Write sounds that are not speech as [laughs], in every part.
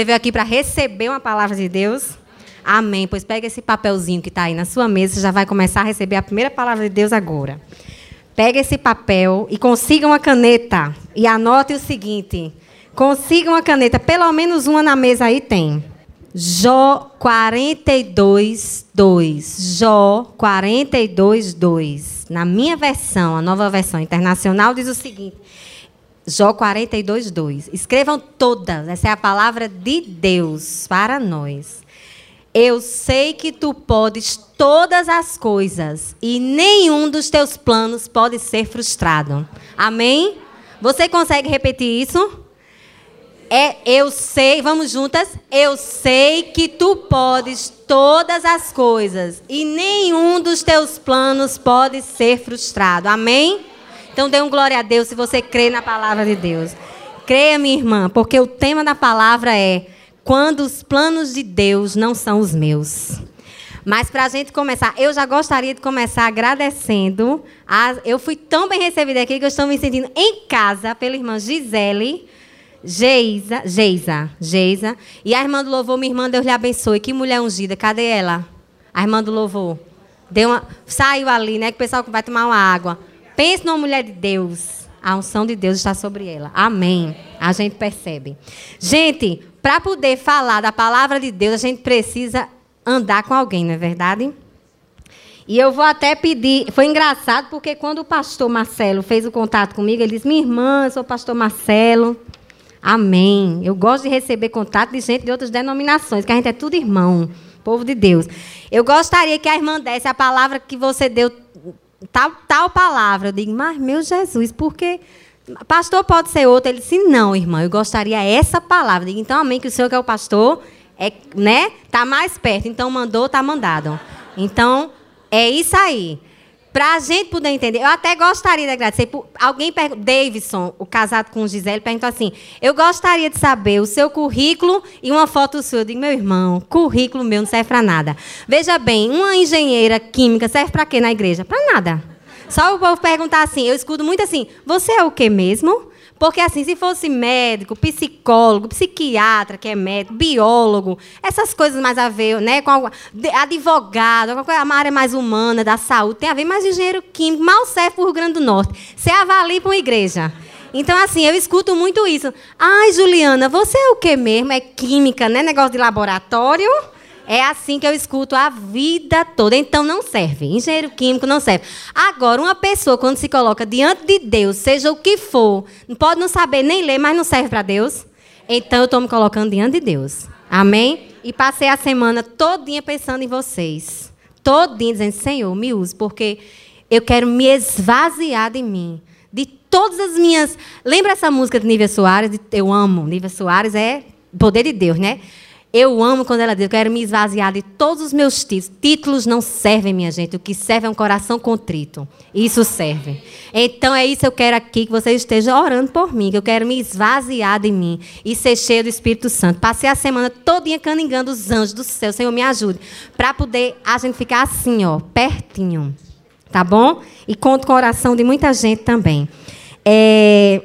Você veio aqui para receber uma palavra de Deus? Amém. Pois pega esse papelzinho que está aí na sua mesa, você já vai começar a receber a primeira palavra de Deus agora. Pega esse papel e consiga uma caneta. E anote o seguinte: consiga uma caneta, pelo menos uma na mesa aí tem. Jó 42, 2. Jó 42, 2. Na minha versão, a nova versão internacional, diz o seguinte: Jó 42, 2. Escrevam todas, essa é a palavra de Deus para nós. Eu sei que tu podes todas as coisas e nenhum dos teus planos pode ser frustrado. Amém? Você consegue repetir isso? É, eu sei, vamos juntas? Eu sei que tu podes todas as coisas e nenhum dos teus planos pode ser frustrado. Amém? Então dê um glória a Deus se você crê na palavra de Deus. Creia, minha irmã, porque o tema da palavra é quando os planos de Deus não são os meus. Mas para a gente começar, eu já gostaria de começar agradecendo. A, eu fui tão bem recebida aqui que eu estou me sentindo em casa pela irmã Gisele Geisa, Geisa, Geisa. E a irmã do louvor, minha irmã, Deus lhe abençoe. Que mulher ungida. Cadê ela? A irmã do louvor. Deu uma, saiu ali, né? Que o pessoal vai tomar uma água. Pense numa mulher de Deus. A unção de Deus está sobre ela. Amém. A gente percebe. Gente, para poder falar da palavra de Deus, a gente precisa andar com alguém, não é verdade? E eu vou até pedir. Foi engraçado porque quando o pastor Marcelo fez o contato comigo, ele disse: Minha irmã, eu sou o pastor Marcelo. Amém. Eu gosto de receber contato de gente de outras denominações, que a gente é tudo irmão, povo de Deus. Eu gostaria que a irmã desse a palavra que você deu, tal, tal palavra. Eu digo, mas meu Jesus, porque pastor pode ser outro. Ele disse, não, irmã, eu gostaria essa palavra. Eu digo, então, amém, que o senhor que é o pastor, é, né? Está mais perto. Então, mandou, está mandado. Então, é isso aí. Para a gente poder entender, eu até gostaria de agradecer. Alguém perguntou, Davidson, o casado com Gisele, perguntou assim: Eu gostaria de saber o seu currículo e uma foto sua. Eu digo, meu irmão, currículo meu não serve para nada. Veja bem, uma engenheira química serve para quê na igreja? Para nada. Só o povo perguntar assim, eu escuto muito assim: Você é o quê mesmo? Porque, assim, se fosse médico, psicólogo, psiquiatra, que é médico, biólogo, essas coisas mais a ver, né? Com advogado, uma área mais humana da saúde, tem a ver, mas engenheiro químico mal serve para o Rio Grande do Norte. Você avalia para uma igreja. Então, assim, eu escuto muito isso. Ai, Juliana, você é o que mesmo? É química, né? Negócio de laboratório? É assim que eu escuto a vida toda. Então não serve. Engenheiro químico não serve. Agora, uma pessoa, quando se coloca diante de Deus, seja o que for, pode não saber nem ler, mas não serve para Deus. Então eu estou me colocando diante de Deus. Amém? E passei a semana todinha pensando em vocês. Todinha dizendo, Senhor, me use, porque eu quero me esvaziar de mim. De todas as minhas. Lembra essa música de Nívia Soares? Eu amo. Nívia Soares é poder de Deus, né? Eu amo quando ela diz, eu quero me esvaziar de todos os meus títulos. Títulos não servem, minha gente. O que serve é um coração contrito. Isso serve. Então é isso que eu quero aqui, que você esteja orando por mim, que eu quero me esvaziar de mim e ser cheio do Espírito Santo. Passei a semana todinha caningando os anjos do céu. Senhor, me ajude. Para poder a gente ficar assim, ó, pertinho. Tá bom? E conto com a oração de muita gente também. É,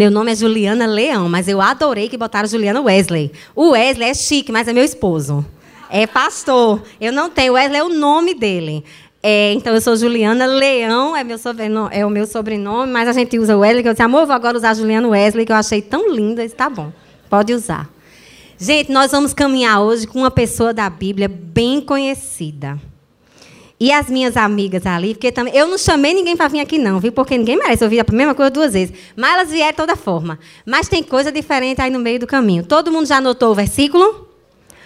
meu nome é Juliana Leão, mas eu adorei que botaram Juliana Wesley. O Wesley é chique, mas é meu esposo. É pastor. Eu não tenho. Wesley é o nome dele. É, então, eu sou Juliana Leão, é, meu sobrenome, é o meu sobrenome, mas a gente usa Wesley, que eu disse, amor, vou agora usar Juliana Wesley, que eu achei tão linda. Disse, tá bom, pode usar. Gente, nós vamos caminhar hoje com uma pessoa da Bíblia bem conhecida. E as minhas amigas ali, porque também. Eu não chamei ninguém para vir aqui, não, viu? Porque ninguém merece ouvir a mesma coisa duas vezes. Mas elas vieram de toda forma. Mas tem coisa diferente aí no meio do caminho. Todo mundo já anotou o versículo?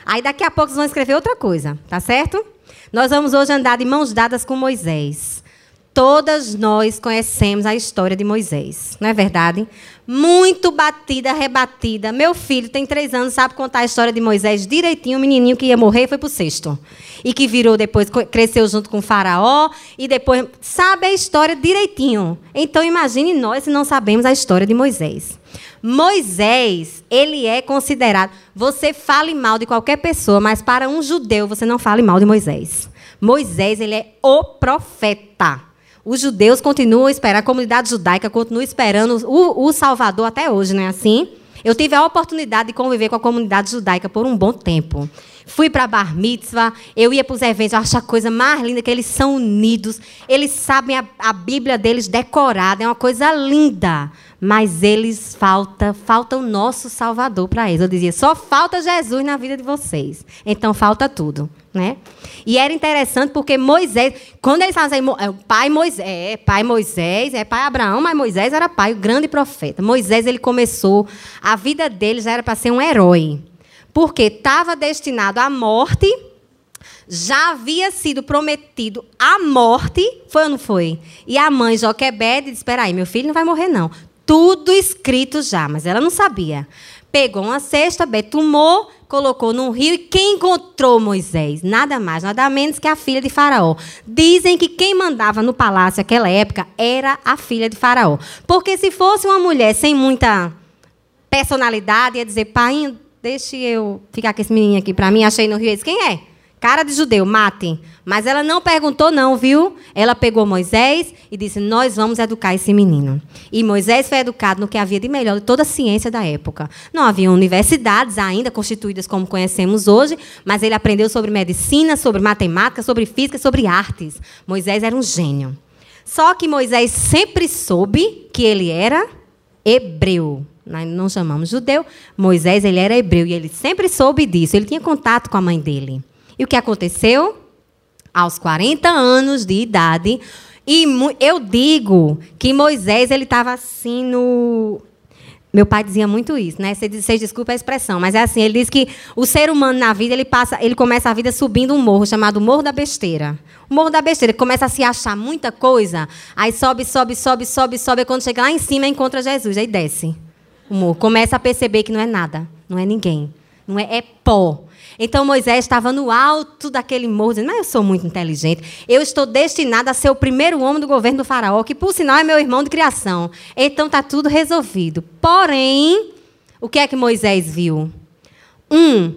Aí daqui a pouco vocês vão escrever outra coisa, tá certo? Nós vamos hoje andar de mãos dadas com Moisés. Todas nós conhecemos a história de Moisés, não é verdade? Muito batida, rebatida. Meu filho tem três anos, sabe contar a história de Moisés direitinho. O menininho que ia morrer foi para o sexto. E que virou depois, cresceu junto com o faraó. E depois, sabe a história direitinho. Então, imagine nós se não sabemos a história de Moisés. Moisés, ele é considerado. Você fale mal de qualquer pessoa, mas para um judeu, você não fale mal de Moisés. Moisés, ele é o profeta. Os judeus continuam esperando, a comunidade judaica continua esperando o, o Salvador até hoje, não é assim? Eu tive a oportunidade de conviver com a comunidade judaica por um bom tempo. Fui para a bar mitzvah, eu ia para os eventos, eu acho a coisa mais linda que eles são unidos, eles sabem a, a Bíblia deles decorada, é uma coisa linda. Mas eles falta, falta o nosso Salvador para eles. Eu dizia, só falta Jesus na vida de vocês. Então falta tudo, né? E era interessante porque Moisés, quando eles fazem é, pai Moisés, é pai Moisés, é pai Abraão, mas Moisés era pai, o grande profeta. Moisés ele começou, a vida dele já era para ser um herói porque estava destinado à morte, já havia sido prometido a morte, foi ou não foi? E a mãe Joquebede disse: Espera aí, meu filho não vai morrer, não. Tudo escrito já, mas ela não sabia. Pegou uma cesta, betumou, colocou num rio e quem encontrou Moisés? Nada mais, nada menos que a filha de Faraó. Dizem que quem mandava no palácio naquela época era a filha de Faraó. Porque se fosse uma mulher sem muita personalidade, ia dizer, pai, deixe eu ficar com esse menino aqui para mim. Achei no Rio. Ele disse, quem é? Cara de judeu, matem. Mas ela não perguntou, não, viu? Ela pegou Moisés e disse: Nós vamos educar esse menino. E Moisés foi educado no que havia de melhor de toda a ciência da época. Não havia universidades ainda constituídas como conhecemos hoje, mas ele aprendeu sobre medicina, sobre matemática, sobre física, sobre artes. Moisés era um gênio. Só que Moisés sempre soube que ele era hebreu nós não chamamos judeu. Moisés, ele era hebreu e ele sempre soube disso. Ele tinha contato com a mãe dele. E o que aconteceu? Aos 40 anos de idade, e eu digo que Moisés ele estava assim no meu pai dizia muito isso, né? Vocês desculpa a expressão, mas é assim, ele diz que o ser humano na vida, ele passa, ele começa a vida subindo um morro chamado Morro da Besteira. O Morro da Besteira, ele começa a se achar muita coisa, aí sobe, sobe, sobe, sobe, sobe, e quando chega lá em cima encontra Jesus, aí desce humor. Começa a perceber que não é nada, não é ninguém, não é, é pó. Então Moisés estava no alto daquele morro, dizendo: Mas eu sou muito inteligente. Eu estou destinado a ser o primeiro homem do governo do Faraó, que por sinal é meu irmão de criação. Então está tudo resolvido. Porém, o que é que Moisés viu? Um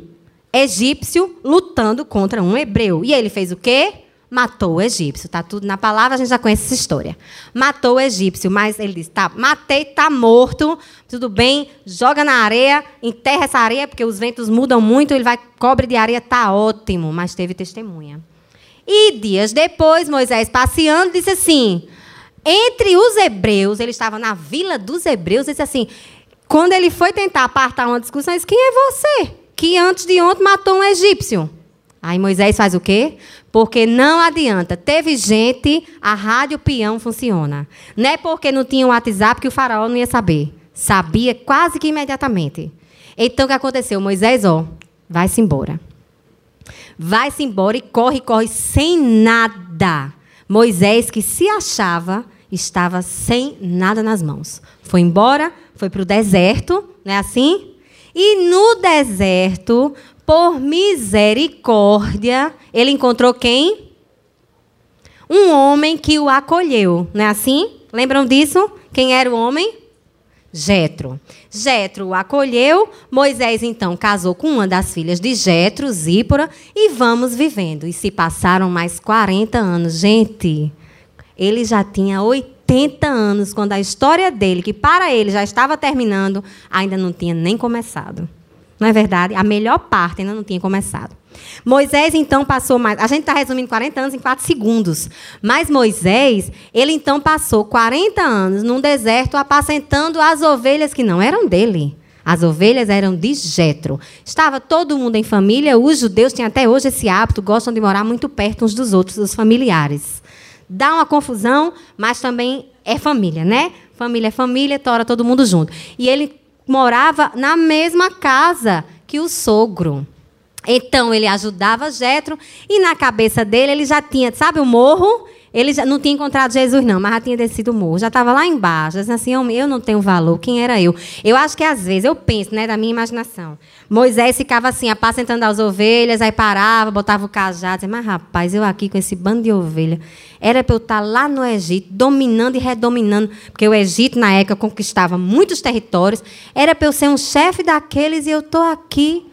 egípcio lutando contra um hebreu. E ele fez o quê? Matou o egípcio. Está tudo na palavra, a gente já conhece essa história. Matou o egípcio, mas ele disse: tá, matei, está morto, tudo bem, joga na areia, enterra essa areia, porque os ventos mudam muito, ele vai, cobre de areia, está ótimo, mas teve testemunha. E dias depois, Moisés passeando, disse assim: entre os hebreus, ele estava na vila dos hebreus, disse assim: quando ele foi tentar apartar uma discussão, ele disse: quem é você? Que antes de ontem matou um egípcio. Aí Moisés faz o quê? Porque não adianta. Teve gente, a rádio peão funciona. Não é porque não tinha um WhatsApp que o faraó não ia saber. Sabia quase que imediatamente. Então o que aconteceu? Moisés, ó, vai-se embora. Vai-se embora e corre, corre sem nada. Moisés, que se achava, estava sem nada nas mãos. Foi embora, foi para o deserto, não é assim? E no deserto por misericórdia, ele encontrou quem? Um homem que o acolheu, não é assim? Lembram disso? Quem era o homem? Jetro. Jetro o acolheu, Moisés então casou com uma das filhas de Jetro, Zípora, e vamos vivendo. E se passaram mais 40 anos. Gente, ele já tinha 80 anos quando a história dele, que para ele já estava terminando, ainda não tinha nem começado. Não é verdade? A melhor parte ainda não tinha começado. Moisés, então, passou mais. A gente está resumindo 40 anos em 4 segundos. Mas Moisés, ele então passou 40 anos num deserto apacentando as ovelhas que não eram dele. As ovelhas eram de Jetro. Estava todo mundo em família. Os judeus têm até hoje esse hábito, gostam de morar muito perto uns dos outros, dos familiares. Dá uma confusão, mas também é família, né? Família é família, tora todo mundo junto. E ele morava na mesma casa que o sogro. Então ele ajudava Jetro e na cabeça dele ele já tinha, sabe o morro? Ele já não tinha encontrado Jesus não, mas já tinha descido o morro, já estava lá embaixo, assim, eu, eu não tenho valor, quem era eu? Eu acho que às vezes eu penso, né, da minha imaginação. Moisés ficava assim, apacentando as ovelhas, aí parava, botava o cajado, dizia, mas rapaz, eu aqui com esse bando de ovelha, era para eu estar lá no Egito, dominando e redominando, porque o Egito, na época, conquistava muitos territórios. Era para eu ser um chefe daqueles e eu estou aqui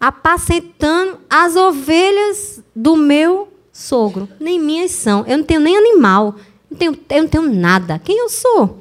apacentando as ovelhas do meu sogro. Nem minhas são. Eu não tenho nem animal. Não tenho, eu não tenho nada. Quem eu sou?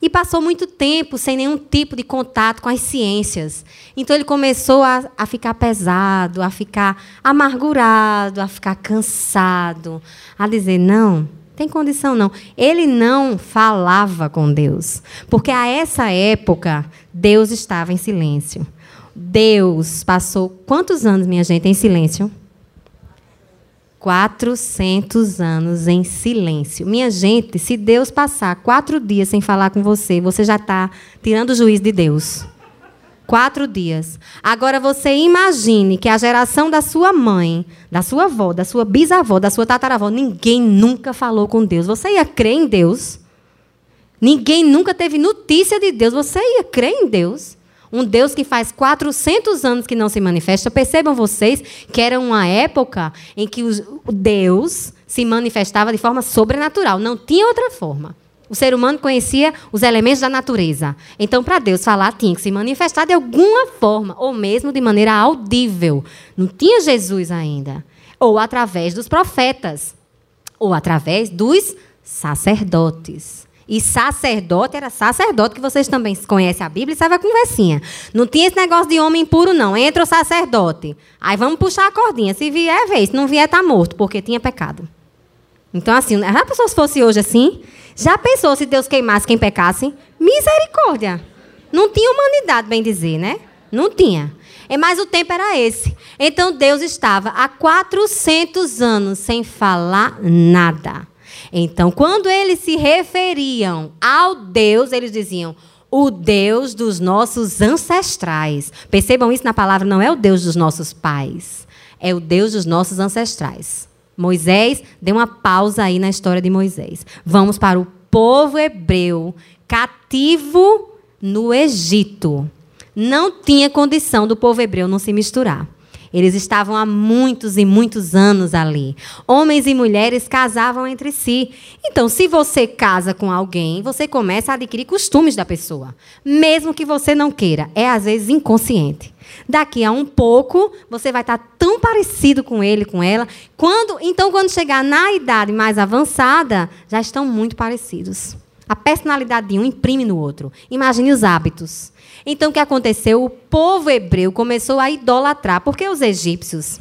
E passou muito tempo sem nenhum tipo de contato com as ciências. Então ele começou a, a ficar pesado, a ficar amargurado, a ficar cansado, a dizer: não, tem condição não. Ele não falava com Deus. Porque a essa época, Deus estava em silêncio. Deus passou quantos anos, minha gente, em silêncio? 400 anos em silêncio. Minha gente, se Deus passar quatro dias sem falar com você, você já está tirando o juízo de Deus. Quatro dias. Agora você imagine que a geração da sua mãe, da sua avó, da sua bisavó, da sua tataravó, ninguém nunca falou com Deus. Você ia crer em Deus? Ninguém nunca teve notícia de Deus. Você ia crer em Deus? Um Deus que faz 400 anos que não se manifesta. Percebam vocês que era uma época em que o Deus se manifestava de forma sobrenatural. Não tinha outra forma. O ser humano conhecia os elementos da natureza. Então, para Deus falar, tinha que se manifestar de alguma forma, ou mesmo de maneira audível. Não tinha Jesus ainda. Ou através dos profetas, ou através dos sacerdotes. E sacerdote era sacerdote, que vocês também conhecem a Bíblia e sabem a conversinha. Não tinha esse negócio de homem impuro, não. Entra o sacerdote. Aí vamos puxar a cordinha. Se vier, vê. Se não vier, está morto, porque tinha pecado. Então, assim, já pensou se fosse hoje assim? Já pensou se Deus queimasse quem pecasse? Misericórdia. Não tinha humanidade, bem dizer, né? Não tinha. É, mas o tempo era esse. Então Deus estava há 400 anos sem falar nada. Então, quando eles se referiam ao Deus, eles diziam: o Deus dos nossos ancestrais. Percebam isso na palavra, não é o Deus dos nossos pais, é o Deus dos nossos ancestrais. Moisés, dê uma pausa aí na história de Moisés. Vamos para o povo hebreu cativo no Egito. Não tinha condição do povo hebreu não se misturar. Eles estavam há muitos e muitos anos ali. Homens e mulheres casavam entre si. Então, se você casa com alguém, você começa a adquirir costumes da pessoa, mesmo que você não queira. É às vezes inconsciente. Daqui a um pouco, você vai estar tão parecido com ele, com ela. Quando, então, quando chegar na idade mais avançada, já estão muito parecidos. A personalidade de um imprime no outro. Imagine os hábitos. Então, o que aconteceu? O povo hebreu começou a idolatrar, porque os egípcios.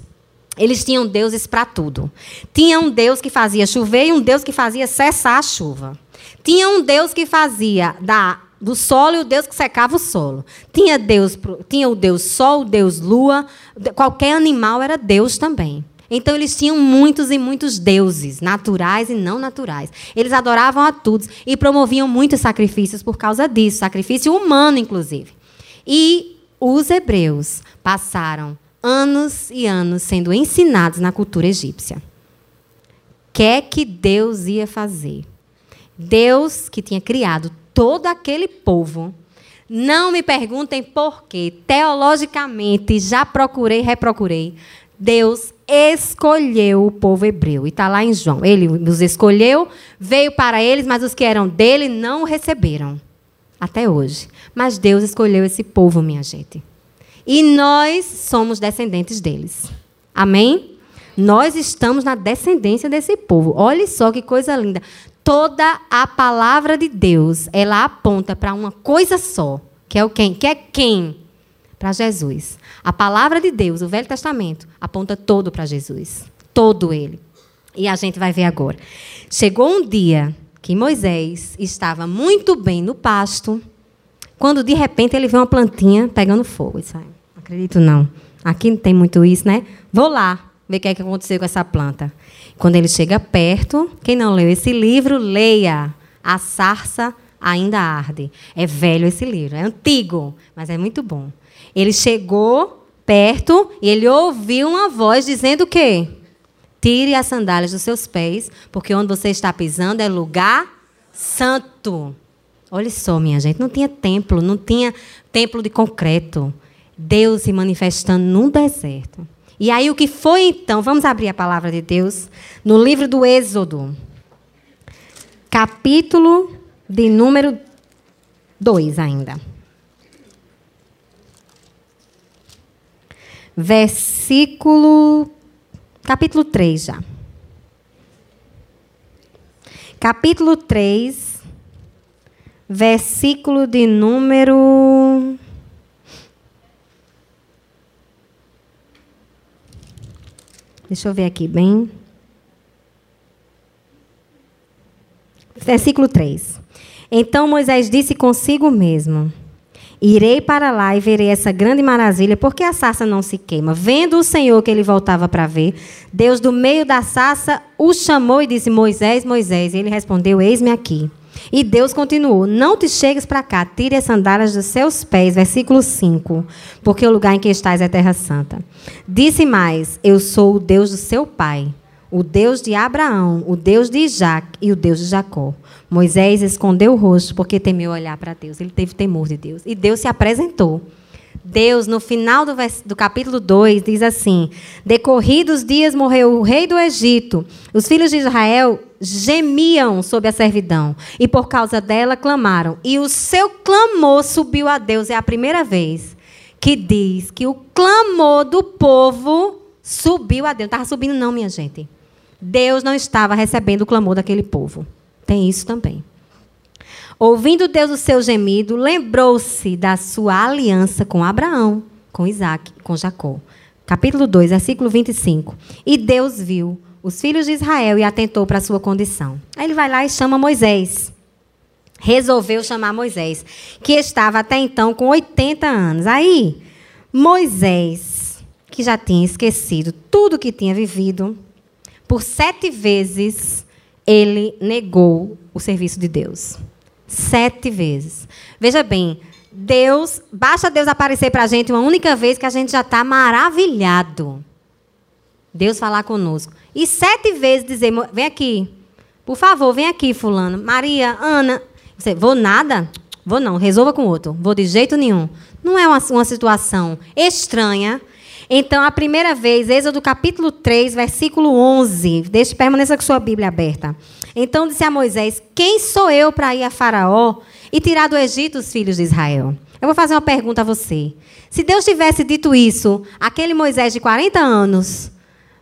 Eles tinham deuses para tudo. Tinha um Deus que fazia chover e um Deus que fazia cessar a chuva. Tinha um Deus que fazia da, do solo e o Deus que secava o solo. Tinha, Deus, tinha o Deus sol, o Deus lua. Qualquer animal era Deus também. Então eles tinham muitos e muitos deuses, naturais e não naturais. Eles adoravam a todos e promoviam muitos sacrifícios por causa disso, sacrifício humano, inclusive. E os hebreus passaram anos e anos sendo ensinados na cultura egípcia. O que que Deus ia fazer? Deus, que tinha criado todo aquele povo, não me perguntem por quê. Teologicamente, já procurei, reprocurei. Deus escolheu o povo hebreu. E está lá em João. Ele os escolheu, veio para eles, mas os que eram dele não o receberam. Até hoje. Mas Deus escolheu esse povo, minha gente. E nós somos descendentes deles. Amém? Nós estamos na descendência desse povo. Olhe só que coisa linda. Toda a palavra de Deus, ela aponta para uma coisa só, que é o quem? Que é quem? Para Jesus. A palavra de Deus, o Velho Testamento, aponta todo para Jesus. Todo ele. E a gente vai ver agora. Chegou um dia que Moisés estava muito bem no pasto, quando de repente ele vê uma plantinha pegando fogo. Isso aí, acredito não. Aqui não tem muito isso, né? Vou lá ver o que, é que aconteceu com essa planta. Quando ele chega perto, quem não leu esse livro, leia. A sarça ainda arde. É velho esse livro, é antigo, mas é muito bom. Ele chegou perto e ele ouviu uma voz dizendo o quê? Tire as sandálias dos seus pés, porque onde você está pisando é lugar santo. Olha só, minha gente, não tinha templo, não tinha templo de concreto. Deus se manifestando no deserto. E aí o que foi então? Vamos abrir a palavra de Deus no livro do Êxodo, capítulo de número 2 ainda. Versículo. capítulo 3 já. Capítulo 3, versículo de número. Deixa eu ver aqui bem. Versículo 3. Então Moisés disse consigo mesmo: Irei para lá e verei essa grande maravilha, porque a sarça não se queima. Vendo o Senhor que ele voltava para ver, Deus do meio da sarça o chamou e disse: Moisés, Moisés. E ele respondeu: Eis-me aqui. E Deus continuou: Não te chegues para cá, tire as sandálias dos seus pés. Versículo 5. Porque o lugar em que estás é terra santa. Disse mais: Eu sou o Deus do seu pai, o Deus de Abraão, o Deus de Isaac e o Deus de Jacó. Moisés escondeu o rosto porque temeu olhar para Deus. Ele teve temor de Deus. E Deus se apresentou. Deus, no final do, do, capítulo 2, diz assim: Decorridos dias morreu o rei do Egito. Os filhos de Israel gemiam sob a servidão. E por causa dela clamaram. E o seu clamor subiu a Deus. É a primeira vez que diz que o clamor do povo subiu a Deus. Não estava subindo, não, minha gente. Deus não estava recebendo o clamor daquele povo. Tem isso também. Ouvindo Deus o seu gemido, lembrou-se da sua aliança com Abraão, com Isaac, com Jacó. Capítulo 2, versículo 25. E Deus viu os filhos de Israel e atentou para a sua condição. Aí ele vai lá e chama Moisés. Resolveu chamar Moisés, que estava até então com 80 anos. Aí, Moisés, que já tinha esquecido tudo que tinha vivido, por sete vezes ele negou o serviço de Deus. Sete vezes. Veja bem, Deus, basta Deus aparecer para a gente uma única vez que a gente já está maravilhado. Deus falar conosco. E sete vezes dizer, vem aqui. Por favor, vem aqui, fulano. Maria, Ana. Você, vou nada? Vou não, resolva com outro. Vou de jeito nenhum. Não é uma, uma situação estranha então, a primeira vez, Êxodo capítulo 3, versículo 11. Deixe, permaneça com sua Bíblia aberta. Então disse a Moisés: Quem sou eu para ir a Faraó e tirar do Egito os filhos de Israel? Eu vou fazer uma pergunta a você. Se Deus tivesse dito isso, aquele Moisés de 40 anos,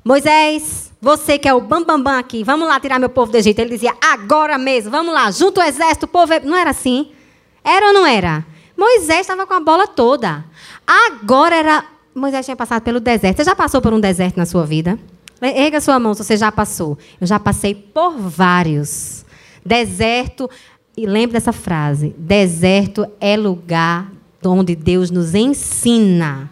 Moisés, você que é o bambambam bam, bam aqui, vamos lá tirar meu povo do Egito. Ele dizia, agora mesmo, vamos lá, junto o exército, o povo. Não era assim? Era ou não era? Moisés estava com a bola toda. Agora era Moisés tinha passado pelo deserto. Você já passou por um deserto na sua vida? Erga sua mão se você já passou. Eu já passei por vários. Deserto, e lembre dessa frase: deserto é lugar onde Deus nos ensina.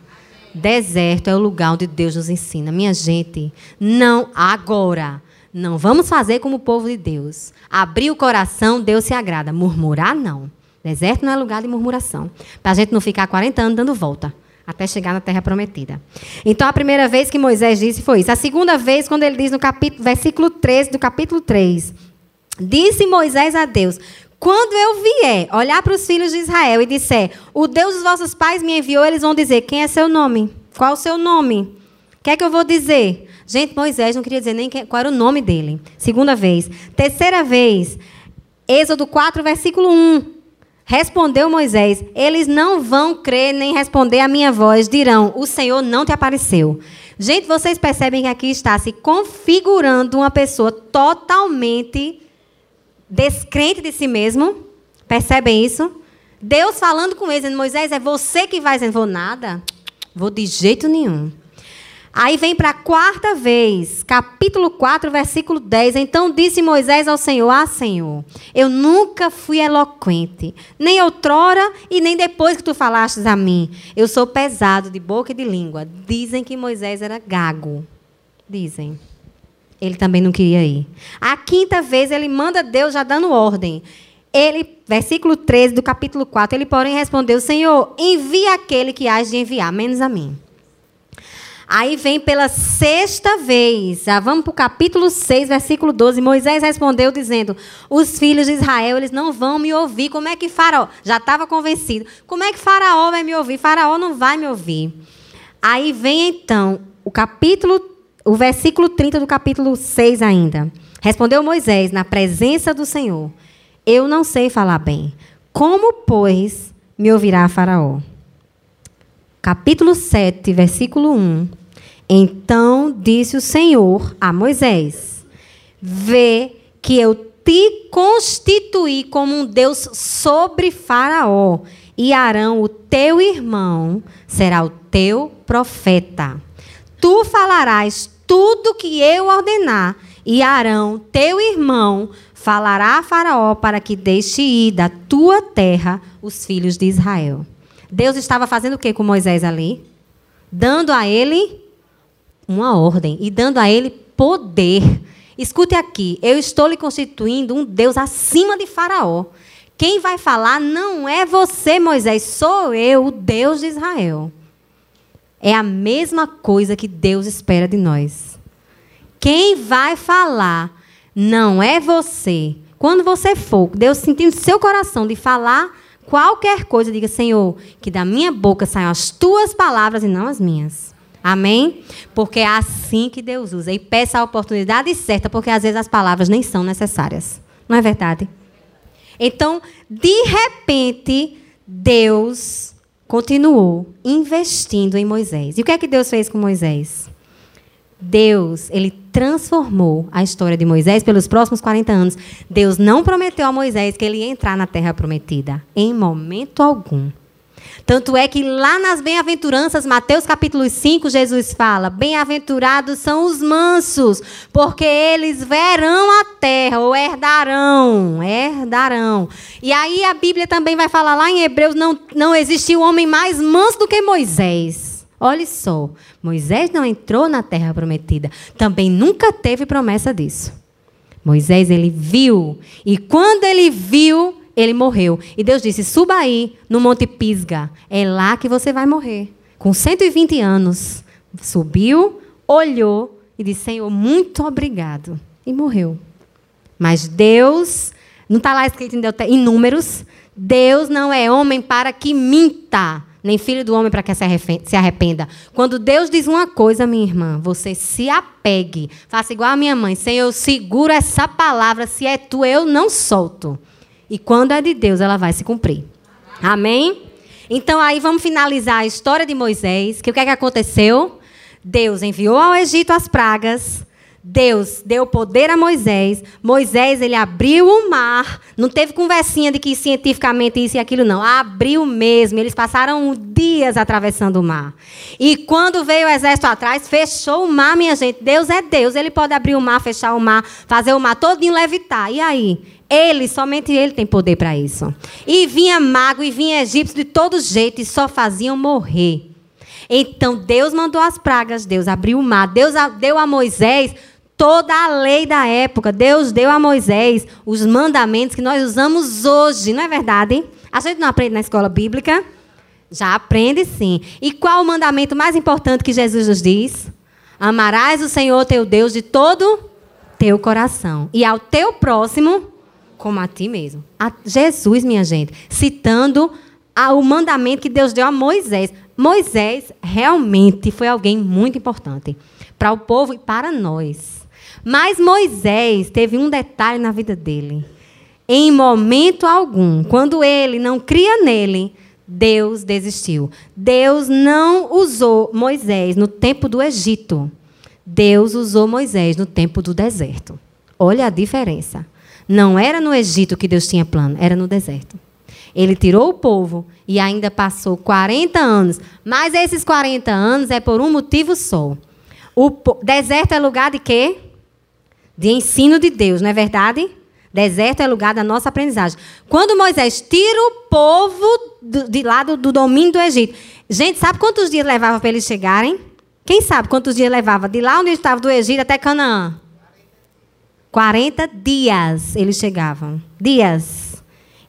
Deserto é o lugar onde Deus nos ensina. Minha gente, não agora. Não vamos fazer como o povo de Deus. Abrir o coração, Deus se agrada. Murmurar, não. Deserto não é lugar de murmuração. Para a gente não ficar 40 anos dando volta até chegar na terra prometida. Então a primeira vez que Moisés disse foi isso. A segunda vez, quando ele diz no capítulo, versículo 13 do capítulo 3, disse Moisés a Deus: Quando eu vier olhar para os filhos de Israel e disser, o Deus dos vossos pais me enviou, eles vão dizer: Quem é seu nome? Qual o seu nome? O que é que eu vou dizer? Gente, Moisés não queria dizer nem qual era o nome dele. Segunda vez. Terceira vez, Êxodo 4, versículo 1. Respondeu Moisés: Eles não vão crer nem responder a minha voz, dirão: O Senhor não te apareceu. Gente, vocês percebem que aqui está se configurando uma pessoa totalmente descrente de si mesmo? Percebem isso? Deus falando com eles, dizendo: Moisés, é você que vai dizendo: Vou nada, vou de jeito nenhum. Aí vem para a quarta vez, capítulo 4, versículo 10. Então disse Moisés ao Senhor: Ah, Senhor, eu nunca fui eloquente, nem outrora e nem depois que tu falastes a mim. Eu sou pesado de boca e de língua. Dizem que Moisés era gago. Dizem. Ele também não queria ir. A quinta vez ele manda Deus já dando ordem. Ele, versículo 13 do capítulo 4, ele porém respondeu: Senhor, envia aquele que hás de enviar, menos a mim. Aí vem pela sexta vez. Já vamos para o capítulo 6, versículo 12. Moisés respondeu dizendo: Os filhos de Israel, eles não vão me ouvir. Como é que Faraó? Já estava convencido. Como é que Faraó vai me ouvir? Faraó não vai me ouvir. Aí vem então o capítulo, o versículo 30 do capítulo 6 ainda. Respondeu Moisés na presença do Senhor: Eu não sei falar bem. Como, pois, me ouvirá Faraó? Capítulo 7, versículo 1. Então disse o Senhor a Moisés: Vê que eu te constituir como um Deus sobre Faraó, e Arão, o teu irmão, será o teu profeta. Tu falarás tudo que eu ordenar, e Arão, teu irmão, falará a Faraó para que deixe ir da tua terra os filhos de Israel. Deus estava fazendo o que com Moisés ali? Dando a ele uma ordem e dando a ele poder. Escute aqui, eu estou lhe constituindo um Deus acima de Faraó. Quem vai falar não é você, Moisés, sou eu, o Deus de Israel. É a mesma coisa que Deus espera de nós. Quem vai falar não é você. Quando você for, Deus sentindo seu coração de falar qualquer coisa, diga, Senhor, que da minha boca saiam as tuas palavras e não as minhas. Amém? Porque é assim que Deus usa. E peça a oportunidade certa, porque às vezes as palavras nem são necessárias. Não é verdade? Então, de repente, Deus continuou investindo em Moisés. E o que é que Deus fez com Moisés? Deus, ele transformou a história de Moisés pelos próximos 40 anos. Deus não prometeu a Moisés que ele ia entrar na terra prometida, em momento algum. Tanto é que lá nas bem-aventuranças, Mateus capítulo 5, Jesus fala: Bem-aventurados são os mansos, porque eles verão a terra, ou herdarão, herdarão. E aí a Bíblia também vai falar lá em Hebreus: não, não existiu homem mais manso do que Moisés. Olha só, Moisés não entrou na terra prometida, também nunca teve promessa disso. Moisés, ele viu, e quando ele viu, ele morreu. E Deus disse: suba aí no Monte Pisga. É lá que você vai morrer. Com 120 anos. Subiu, olhou e disse: Senhor, muito obrigado. E morreu. Mas Deus, não está lá escrito em Números: Deus não é homem para que minta, nem filho do homem para que se arrependa. Quando Deus diz uma coisa, minha irmã, você se apegue. Faça igual a minha mãe: Senhor, eu seguro essa palavra. Se é tu, eu não solto. E quando é de Deus, ela vai se cumprir. Amém? Então aí vamos finalizar a história de Moisés, que o que, é que aconteceu? Deus enviou ao Egito as pragas. Deus deu poder a Moisés. Moisés, ele abriu o mar. Não teve conversinha de que cientificamente isso e aquilo, não. Abriu mesmo. Eles passaram dias atravessando o mar. E quando veio o exército atrás, fechou o mar, minha gente. Deus é Deus. Ele pode abrir o mar, fechar o mar, fazer o mar todinho levitar. E aí? Ele, somente ele tem poder para isso. E vinha mago e vinha egípcio de todo jeito e só faziam morrer. Então Deus mandou as pragas, Deus abriu o mar, Deus deu a Moisés toda a lei da época. Deus deu a Moisés os mandamentos que nós usamos hoje, não é verdade? A gente não aprende na escola bíblica? Já aprende sim. E qual o mandamento mais importante que Jesus nos diz? Amarás o Senhor teu Deus de todo teu coração e ao teu próximo como a ti mesmo. A Jesus, minha gente, citando o mandamento que Deus deu a Moisés. Moisés realmente foi alguém muito importante para o povo e para nós. Mas Moisés teve um detalhe na vida dele. Em momento algum, quando ele não cria nele, Deus desistiu. Deus não usou Moisés no tempo do Egito. Deus usou Moisés no tempo do deserto. Olha a diferença. Não era no Egito que Deus tinha plano, era no deserto. Ele tirou o povo e ainda passou 40 anos. Mas esses 40 anos é por um motivo só. O deserto é lugar de quê? De ensino de Deus, não é verdade? Deserto é lugar da nossa aprendizagem. Quando Moisés tira o povo do, de lá do, do domínio do Egito. Gente, sabe quantos dias levava para eles chegarem? Quem sabe quantos dias levava de lá onde estava do Egito até Canaã? 40 dias eles chegavam. Dias.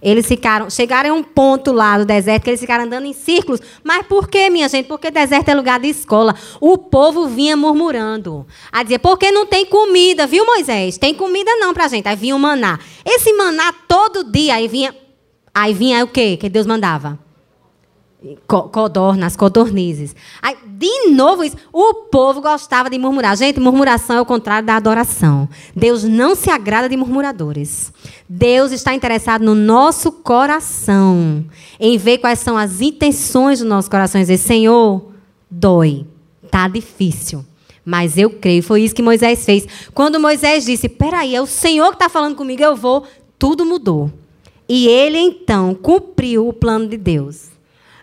Eles ficaram, chegaram a um ponto lá do deserto que eles ficaram andando em círculos. Mas por quê, minha gente? Porque deserto é lugar de escola. O povo vinha murmurando. A dizer, porque não tem comida, viu, Moisés? Tem comida não pra gente. Aí vinha o maná. Esse maná todo dia, aí vinha. Aí vinha o quê? Que Deus mandava? Codornas, codornizes. Aí, de novo isso, o povo gostava de murmurar. Gente, murmuração é o contrário da adoração. Deus não se agrada de murmuradores. Deus está interessado no nosso coração, em ver quais são as intenções do nosso coração e dizer, Senhor, dói, tá difícil. Mas eu creio, foi isso que Moisés fez. Quando Moisés disse: Peraí, é o Senhor que está falando comigo, eu vou, tudo mudou. E ele então cumpriu o plano de Deus.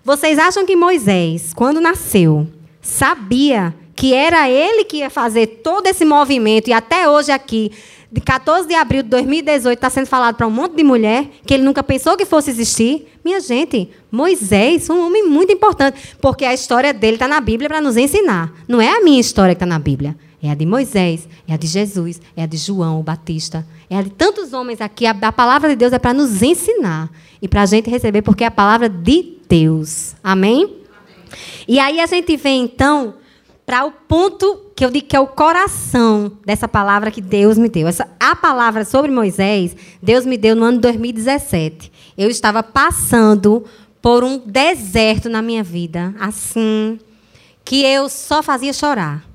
Vocês acham que Moisés, quando nasceu, sabia que era ele que ia fazer todo esse movimento e até hoje aqui, de 14 de abril de 2018, está sendo falado para um monte de mulher que ele nunca pensou que fosse existir? Minha gente, Moisés um homem muito importante, porque a história dele está na Bíblia para nos ensinar. Não é a minha história que está na Bíblia. É a de Moisés, é a de Jesus, é a de João, o Batista, é a de tantos homens aqui. A, a palavra de Deus é para nos ensinar e para a gente receber, porque é a palavra de Deus. Amém? Amém. E aí a gente vem, então, para o ponto que eu digo que é o coração dessa palavra que Deus me deu. Essa, a palavra sobre Moisés, Deus me deu no ano 2017. Eu estava passando por um deserto na minha vida, assim, que eu só fazia chorar.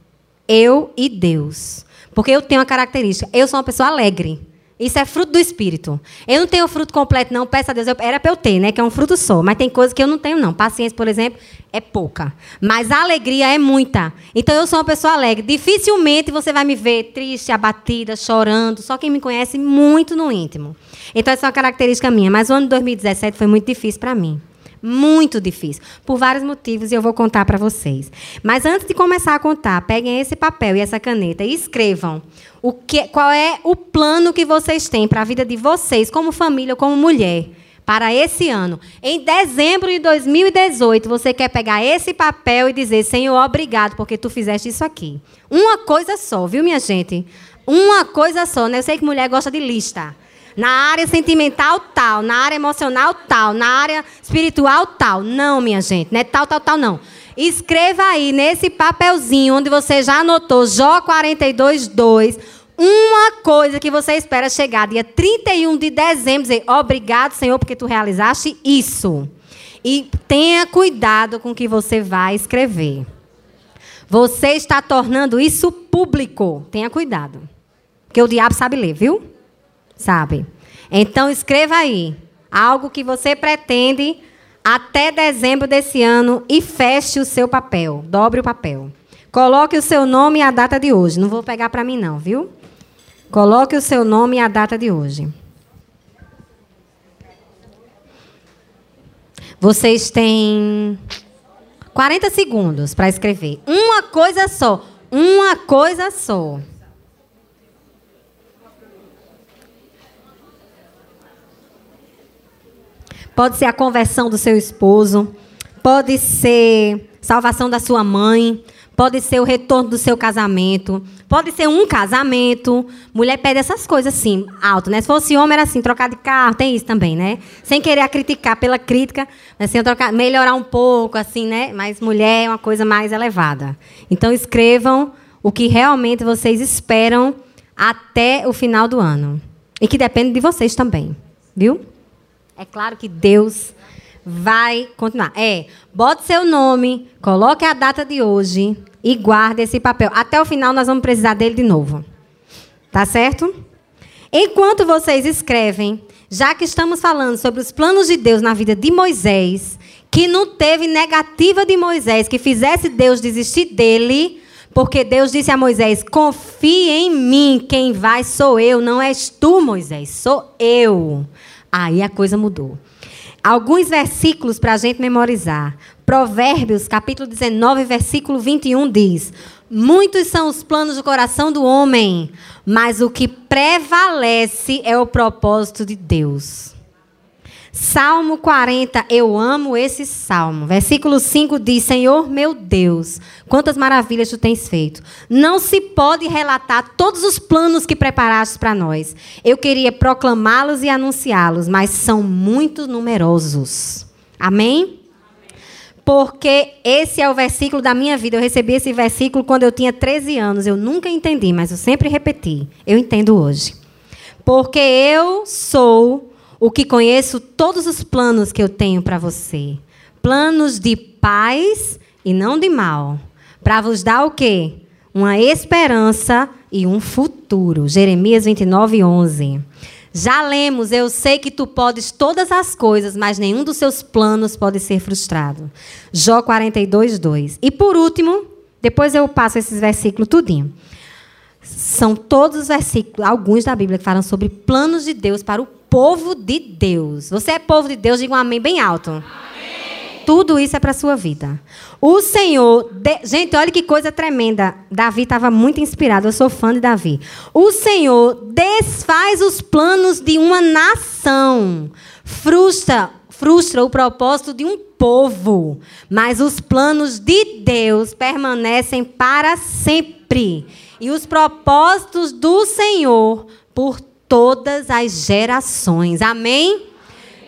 Eu e Deus. Porque eu tenho uma característica. Eu sou uma pessoa alegre. Isso é fruto do Espírito. Eu não tenho fruto completo, não. Peço a Deus. Eu, era para eu ter, né? Que é um fruto só. Mas tem coisas que eu não tenho, não. Paciência, por exemplo, é pouca. Mas a alegria é muita. Então eu sou uma pessoa alegre. Dificilmente você vai me ver triste, abatida, chorando. Só quem me conhece muito no íntimo. Então essa é uma característica minha. Mas o ano de 2017 foi muito difícil para mim. Muito difícil. Por vários motivos e eu vou contar para vocês. Mas antes de começar a contar, peguem esse papel e essa caneta e escrevam o que, qual é o plano que vocês têm para a vida de vocês, como família, como mulher, para esse ano. Em dezembro de 2018, você quer pegar esse papel e dizer: Senhor, obrigado, porque tu fizeste isso aqui. Uma coisa só, viu, minha gente? Uma coisa só, né? Eu sei que mulher gosta de lista. Na área sentimental, tal. Na área emocional, tal. Na área espiritual, tal. Não, minha gente. Não é tal, tal, tal, não. Escreva aí nesse papelzinho onde você já anotou Jó 42, 2. Uma coisa que você espera chegar dia 31 de dezembro, dizer obrigado, Senhor, porque tu realizaste isso. E tenha cuidado com o que você vai escrever. Você está tornando isso público. Tenha cuidado. Porque o diabo sabe ler, viu? sabe? Então escreva aí algo que você pretende até dezembro desse ano e feche o seu papel, dobre o papel. Coloque o seu nome e a data de hoje. Não vou pegar para mim não, viu? Coloque o seu nome e a data de hoje. Vocês têm 40 segundos para escrever. Uma coisa só. Uma coisa só. Pode ser a conversão do seu esposo, pode ser salvação da sua mãe, pode ser o retorno do seu casamento, pode ser um casamento. Mulher pede essas coisas assim, alto, né? Se fosse homem era assim, trocar de carro, tem isso também, né? Sem querer a criticar pela crítica, assim, trocar, melhorar um pouco, assim, né? Mas mulher é uma coisa mais elevada. Então escrevam o que realmente vocês esperam até o final do ano. E que depende de vocês também, viu? É claro que Deus vai continuar. É, bote seu nome, coloque a data de hoje e guarde esse papel. Até o final nós vamos precisar dele de novo. Tá certo? Enquanto vocês escrevem, já que estamos falando sobre os planos de Deus na vida de Moisés, que não teve negativa de Moisés que fizesse Deus desistir dele, porque Deus disse a Moisés: Confie em mim, quem vai sou eu, não és tu, Moisés, sou eu. Aí a coisa mudou. Alguns versículos para a gente memorizar. Provérbios, capítulo 19, versículo 21 diz: Muitos são os planos do coração do homem, mas o que prevalece é o propósito de Deus. Salmo 40, eu amo esse salmo. Versículo 5 diz: Senhor meu Deus, quantas maravilhas tu tens feito. Não se pode relatar todos os planos que preparaste para nós. Eu queria proclamá-los e anunciá-los, mas são muito numerosos. Amém? Porque esse é o versículo da minha vida. Eu recebi esse versículo quando eu tinha 13 anos. Eu nunca entendi, mas eu sempre repeti. Eu entendo hoje. Porque eu sou o que conheço todos os planos que eu tenho para você. Planos de paz e não de mal. Para vos dar o quê? Uma esperança e um futuro. Jeremias 29, 11. Já lemos, eu sei que tu podes todas as coisas, mas nenhum dos seus planos pode ser frustrado. Jó 42, 2. E por último, Depois eu passo esses versículos tudinho. São todos os versículos, alguns da Bíblia, que falam sobre planos de Deus para o povo de Deus. Você é povo de Deus, diga um amém bem alto. Tudo isso é para a sua vida. O Senhor. De... Gente, olha que coisa tremenda. Davi estava muito inspirado. Eu sou fã de Davi. O Senhor desfaz os planos de uma nação. Frustra, frustra o propósito de um povo. Mas os planos de Deus permanecem para sempre. E os propósitos do Senhor por todas as gerações. Amém?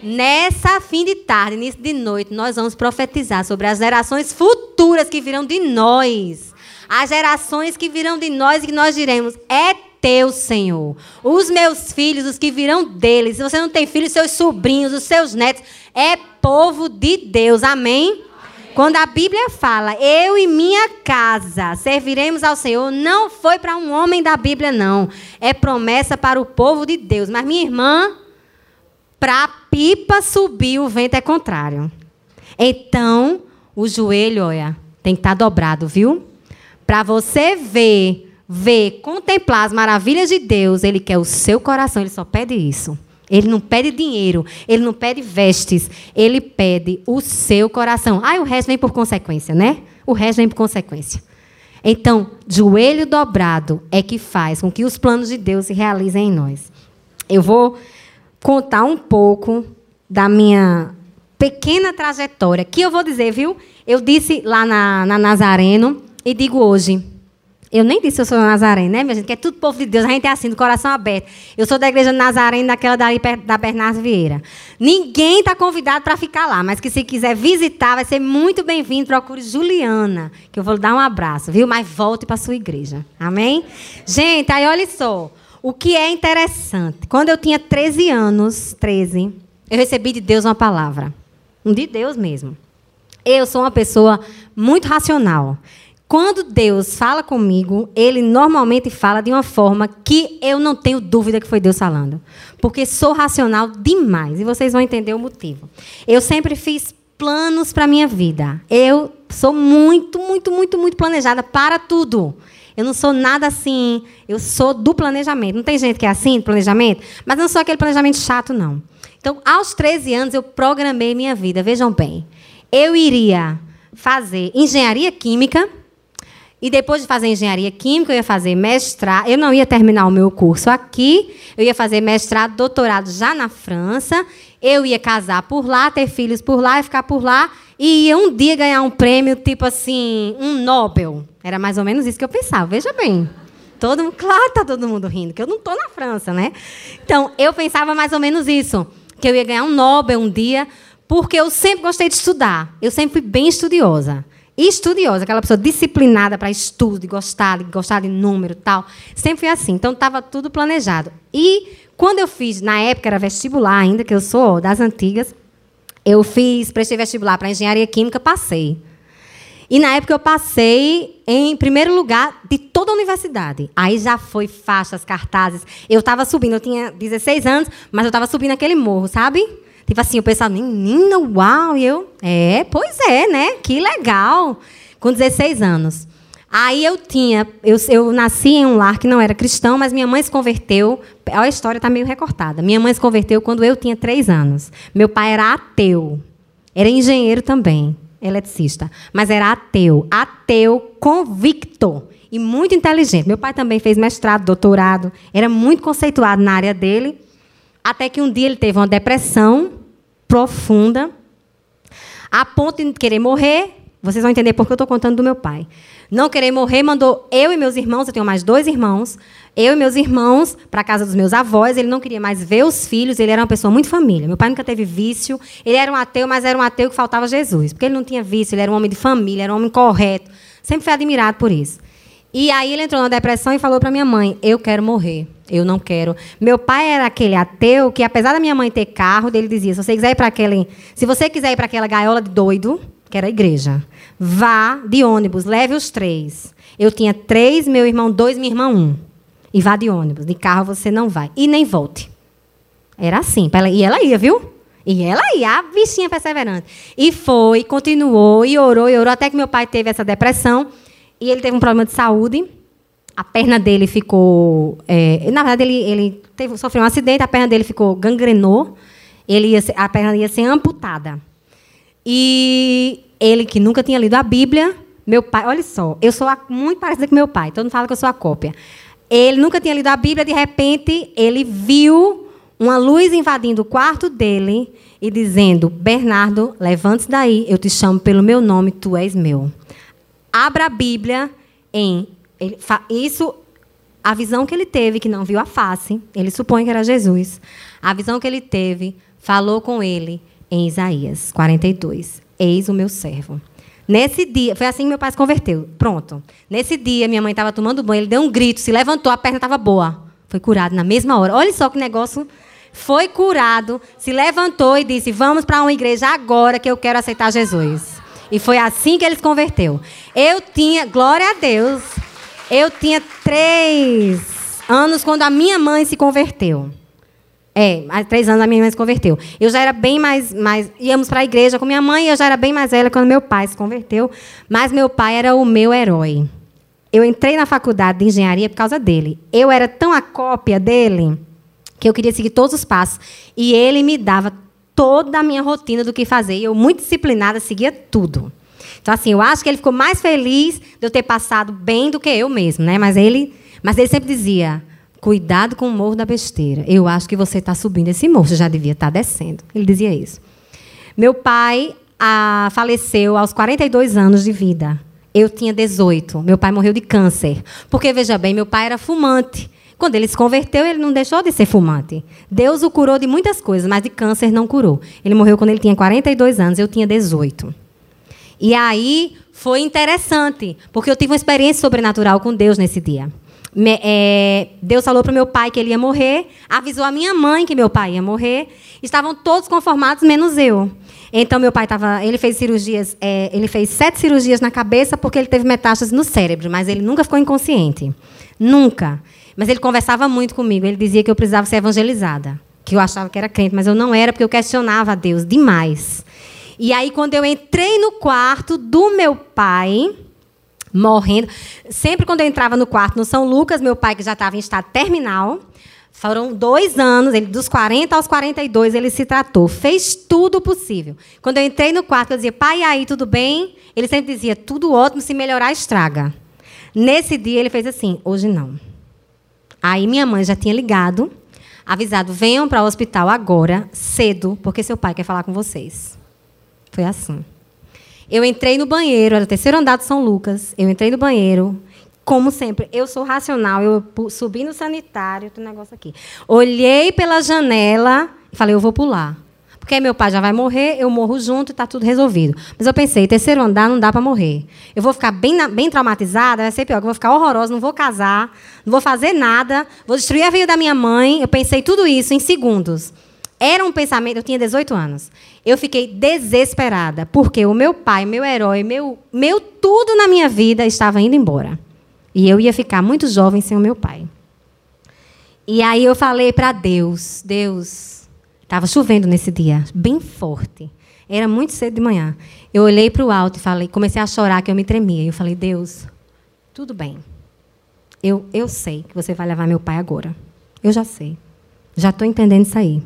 Nessa fim de tarde, início de noite, nós vamos profetizar sobre as gerações futuras que virão de nós. As gerações que virão de nós e que nós diremos: é teu, Senhor. Os meus filhos, os que virão deles. Se você não tem filhos, seus sobrinhos, os seus netos, é povo de Deus. Amém? Quando a Bíblia fala, eu e minha casa serviremos ao Senhor, não foi para um homem da Bíblia, não. É promessa para o povo de Deus. Mas, minha irmã, para a pipa subir, o vento é contrário. Então, o joelho, olha, tem que estar tá dobrado, viu? Para você ver, ver, contemplar as maravilhas de Deus, Ele quer o seu coração, Ele só pede isso. Ele não pede dinheiro, ele não pede vestes, ele pede o seu coração. Ah, o resto vem por consequência, né? O resto vem por consequência. Então, joelho dobrado é que faz com que os planos de Deus se realizem em nós. Eu vou contar um pouco da minha pequena trajetória, que eu vou dizer, viu? Eu disse lá na, na Nazareno e digo hoje. Eu nem disse que eu sou Nazareno, né, minha gente? Que é tudo povo de Deus, a gente é assim, do coração aberto. Eu sou da igreja Nazareno, daquela dali da Bernardo Vieira. Ninguém está convidado para ficar lá, mas que se quiser visitar, vai ser muito bem-vindo. Procure Juliana, que eu vou dar um abraço, viu? Mas volte para sua igreja. Amém? Gente, aí olha só. O que é interessante, quando eu tinha 13 anos, 13, eu recebi de Deus uma palavra. Um de Deus mesmo. Eu sou uma pessoa muito racional. Quando Deus fala comigo, ele normalmente fala de uma forma que eu não tenho dúvida que foi Deus falando. Porque sou racional demais. E vocês vão entender o motivo. Eu sempre fiz planos para minha vida. Eu sou muito, muito, muito, muito planejada para tudo. Eu não sou nada assim. Eu sou do planejamento. Não tem gente que é assim, planejamento? Mas não sou aquele planejamento chato, não. Então, aos 13 anos, eu programei minha vida. Vejam bem. Eu iria fazer engenharia química. E depois de fazer engenharia química, eu ia fazer mestrado. Eu não ia terminar o meu curso aqui. Eu ia fazer mestrado, doutorado já na França. Eu ia casar por lá, ter filhos por lá e ficar por lá e ia um dia ganhar um prêmio, tipo assim, um Nobel. Era mais ou menos isso que eu pensava. Veja bem. Todo, claro, tá todo mundo rindo, que eu não estou na França, né? Então, eu pensava mais ou menos isso, que eu ia ganhar um Nobel um dia, porque eu sempre gostei de estudar. Eu sempre fui bem estudiosa. Estudiosa, aquela pessoa disciplinada para estudo, de gostar, de gostar de número tal. Sempre fui assim. Então, estava tudo planejado. E quando eu fiz, na época era vestibular ainda, que eu sou das antigas, eu fiz, prestei vestibular para engenharia química, passei. E na época eu passei em primeiro lugar de toda a universidade. Aí já foi faixas, cartazes. Eu estava subindo, eu tinha 16 anos, mas eu estava subindo aquele morro, sabe? Tipo assim, o pessoal, menina, uau! E eu, é, pois é, né? Que legal. Com 16 anos. Aí eu tinha, eu, eu nasci em um lar que não era cristão, mas minha mãe se converteu. A história está meio recortada. Minha mãe se converteu quando eu tinha três anos. Meu pai era ateu. Era engenheiro também, eletricista. Mas era ateu. Ateu convicto. E muito inteligente. Meu pai também fez mestrado, doutorado. Era muito conceituado na área dele. Até que um dia ele teve uma depressão profunda, a ponto de querer morrer. Vocês vão entender por que eu estou contando do meu pai não querer morrer, mandou eu e meus irmãos, eu tenho mais dois irmãos, eu e meus irmãos para a casa dos meus avós. Ele não queria mais ver os filhos, ele era uma pessoa muito família. Meu pai nunca teve vício, ele era um ateu, mas era um ateu que faltava Jesus, porque ele não tinha vício, ele era um homem de família, era um homem correto. Sempre fui admirado por isso. E aí ele entrou na depressão e falou para minha mãe: Eu quero morrer. Eu não quero. Meu pai era aquele ateu que, apesar da minha mãe ter carro, ele dizia: se você quiser ir para aquele, se você quiser ir para aquela gaiola de doido, que era a igreja. Vá de ônibus, leve os três. Eu tinha três, meu irmão dois, minha irmã um. E vá de ônibus. De carro você não vai. E nem volte. Era assim. E ela ia, viu? E ela ia, a bichinha perseverante. E foi, continuou, e orou, e orou, até que meu pai teve essa depressão. E ele teve um problema de saúde. A perna dele ficou. É, na verdade, ele, ele teve, sofreu um acidente, a perna dele ficou gangrenou. Ele ia ser, a perna ia ser amputada. E ele, que nunca tinha lido a Bíblia, meu pai, olha só, eu sou a, muito parecida com meu pai, todo mundo fala que eu sou a cópia. Ele nunca tinha lido a Bíblia, de repente, ele viu uma luz invadindo o quarto dele e dizendo: Bernardo, levante-se daí, eu te chamo pelo meu nome, tu és meu. Abra a Bíblia em. Ele, isso, a visão que ele teve, que não viu a face, ele supõe que era Jesus. A visão que ele teve falou com ele em Isaías 42. Eis o meu servo. Nesse dia, foi assim que meu pai se converteu. Pronto. Nesse dia, minha mãe estava tomando banho, ele deu um grito, se levantou, a perna estava boa. Foi curado na mesma hora. Olha só que negócio. Foi curado, se levantou e disse: Vamos para uma igreja agora que eu quero aceitar Jesus. E foi assim que ele se converteu. Eu tinha, glória a Deus, eu tinha três anos quando a minha mãe se converteu. É, há três anos a minha mãe se converteu. Eu já era bem mais. mais íamos para a igreja com minha mãe e eu já era bem mais velha quando meu pai se converteu. Mas meu pai era o meu herói. Eu entrei na faculdade de engenharia por causa dele. Eu era tão a cópia dele que eu queria seguir todos os passos. E ele me dava toda a minha rotina do que fazer. Eu, muito disciplinada, seguia tudo. Então, assim, eu acho que ele ficou mais feliz de eu ter passado bem do que eu mesmo, né? Mas ele, mas ele sempre dizia: Cuidado com o morro da besteira. Eu acho que você está subindo esse morro, você já devia estar tá descendo. Ele dizia isso. Meu pai a, faleceu aos 42 anos de vida. Eu tinha 18. Meu pai morreu de câncer. Porque, veja bem, meu pai era fumante. Quando ele se converteu, ele não deixou de ser fumante. Deus o curou de muitas coisas, mas de câncer não curou. Ele morreu quando ele tinha 42 anos, eu tinha 18. E aí foi interessante, porque eu tive uma experiência sobrenatural com Deus nesse dia me, é, Deus falou para meu pai que ele ia morrer, avisou a minha mãe que meu pai ia morrer. Estavam todos conformados, menos eu. Então meu pai estava, ele fez cirurgias, é, ele fez sete cirurgias na cabeça porque ele teve metástase no cérebro, mas ele nunca ficou inconsciente, nunca. Mas ele conversava muito comigo. Ele dizia que eu precisava ser evangelizada, que eu achava que era crente, mas eu não era porque eu questionava a Deus demais. E aí quando eu entrei no quarto do meu pai, morrendo. Sempre quando eu entrava no quarto no São Lucas, meu pai, que já estava em estado terminal, foram dois anos, ele, dos 40 aos 42, ele se tratou, fez tudo possível. Quando eu entrei no quarto, eu dizia, pai, aí, tudo bem? Ele sempre dizia, tudo ótimo, se melhorar, estraga. Nesse dia, ele fez assim, hoje não. Aí minha mãe já tinha ligado, avisado, venham para o hospital agora, cedo, porque seu pai quer falar com vocês. Foi assim. Eu entrei no banheiro, era o terceiro andar de São Lucas. Eu entrei no banheiro, como sempre, eu sou racional. Eu subi no sanitário, tem negócio aqui. Olhei pela janela e falei, eu vou pular. Porque aí meu pai já vai morrer, eu morro junto e está tudo resolvido. Mas eu pensei, terceiro andar não dá para morrer. Eu vou ficar bem, bem traumatizada, vai ser pior, eu vou ficar horrorosa, não vou casar, não vou fazer nada, vou destruir a vida da minha mãe. Eu pensei tudo isso em segundos. Era um pensamento, eu tinha 18 anos. Eu fiquei desesperada, porque o meu pai, meu herói, meu, meu tudo na minha vida estava indo embora. E eu ia ficar muito jovem sem o meu pai. E aí eu falei para Deus, Deus, estava chovendo nesse dia, bem forte. Era muito cedo de manhã. Eu olhei para o alto e falei, comecei a chorar que eu me tremia. Eu falei, Deus, tudo bem. Eu, eu sei que você vai levar meu pai agora. Eu já sei. Já estou entendendo isso aí.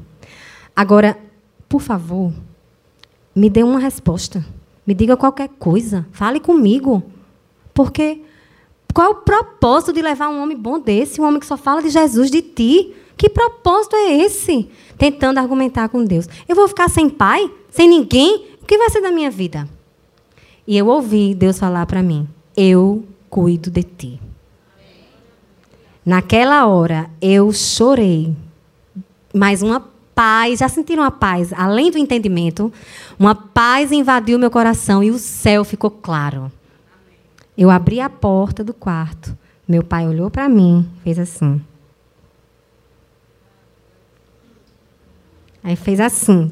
Agora, por favor, me dê uma resposta. Me diga qualquer coisa. Fale comigo. Porque qual é o propósito de levar um homem bom desse, um homem que só fala de Jesus, de ti? Que propósito é esse? Tentando argumentar com Deus. Eu vou ficar sem pai? Sem ninguém? O que vai ser da minha vida? E eu ouvi Deus falar para mim: Eu cuido de ti. Naquela hora, eu chorei. Mas uma paz, já sentiram a paz, além do entendimento? Uma paz invadiu meu coração e o céu ficou claro. Eu abri a porta do quarto. Meu pai olhou para mim, fez assim. Aí fez assim.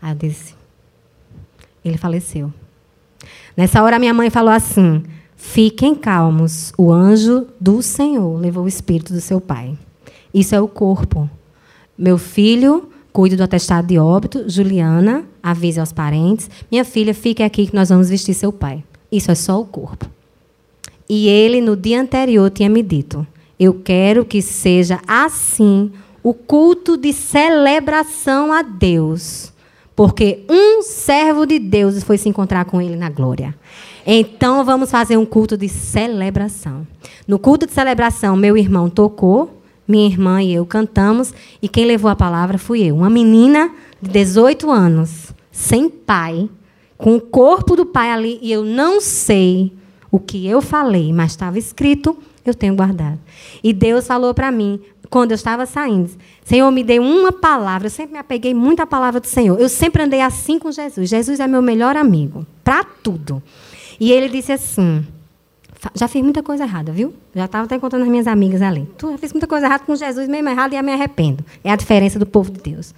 Aí eu disse: Ele faleceu. Nessa hora, minha mãe falou assim: Fiquem calmos, o anjo do Senhor levou o espírito do seu pai. Isso é o corpo. Meu filho, cuide do atestado de óbito. Juliana, avise aos parentes. Minha filha, fique aqui que nós vamos vestir seu pai. Isso é só o corpo. E ele, no dia anterior, tinha me dito: Eu quero que seja assim o culto de celebração a Deus. Porque um servo de Deus foi se encontrar com ele na glória. Então vamos fazer um culto de celebração. No culto de celebração, meu irmão tocou, minha irmã e eu cantamos, e quem levou a palavra fui eu. Uma menina de 18 anos, sem pai, com o corpo do pai ali, e eu não sei o que eu falei, mas estava escrito, eu tenho guardado. E Deus falou para mim, quando eu estava saindo, Senhor, me dê uma palavra. Eu sempre me apeguei muito à palavra do Senhor. Eu sempre andei assim com Jesus. Jesus é meu melhor amigo, para tudo. E ele disse assim: já fiz muita coisa errada, viu? Já estava até contando as minhas amigas ali. Tu já fez muita coisa errada com Jesus, mesmo errado, e eu me arrependo. É a diferença do povo de Deus.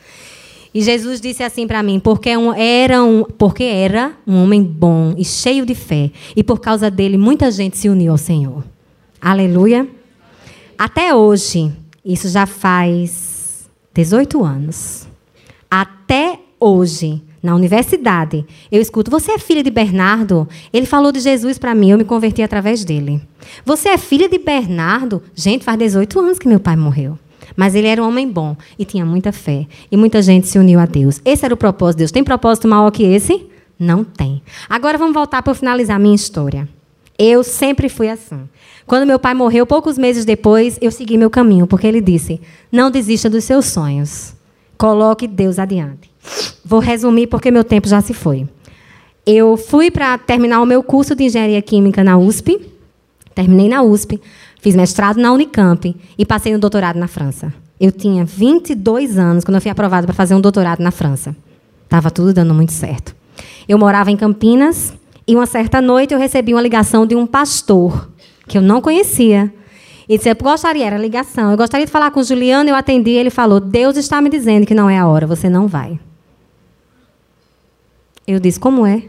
E Jesus disse assim para mim, porque, era um, porque era um homem bom e cheio de fé. E por causa dele, muita gente se uniu ao Senhor. Aleluia. Até hoje, isso já faz 18 anos. Até hoje, na universidade, eu escuto: Você é filha de Bernardo? Ele falou de Jesus para mim, eu me converti através dele. Você é filha de Bernardo? Gente, faz 18 anos que meu pai morreu. Mas ele era um homem bom e tinha muita fé. E muita gente se uniu a Deus. Esse era o propósito de Deus. Tem propósito maior que esse? Não tem. Agora vamos voltar para finalizar a minha história. Eu sempre fui assim. Quando meu pai morreu, poucos meses depois, eu segui meu caminho, porque ele disse: Não desista dos seus sonhos. Coloque Deus adiante. Vou resumir porque meu tempo já se foi. Eu fui para terminar o meu curso de engenharia química na USP. Terminei na USP. Fiz mestrado na Unicamp e passei no doutorado na França. Eu tinha 22 anos quando eu fui aprovada para fazer um doutorado na França. Estava tudo dando muito certo. Eu morava em Campinas e uma certa noite eu recebi uma ligação de um pastor que eu não conhecia. E disse: Eu gostaria, era ligação. Eu gostaria de falar com o Juliano. Eu atendi. Ele falou: Deus está me dizendo que não é a hora, você não vai. Eu disse: Como é?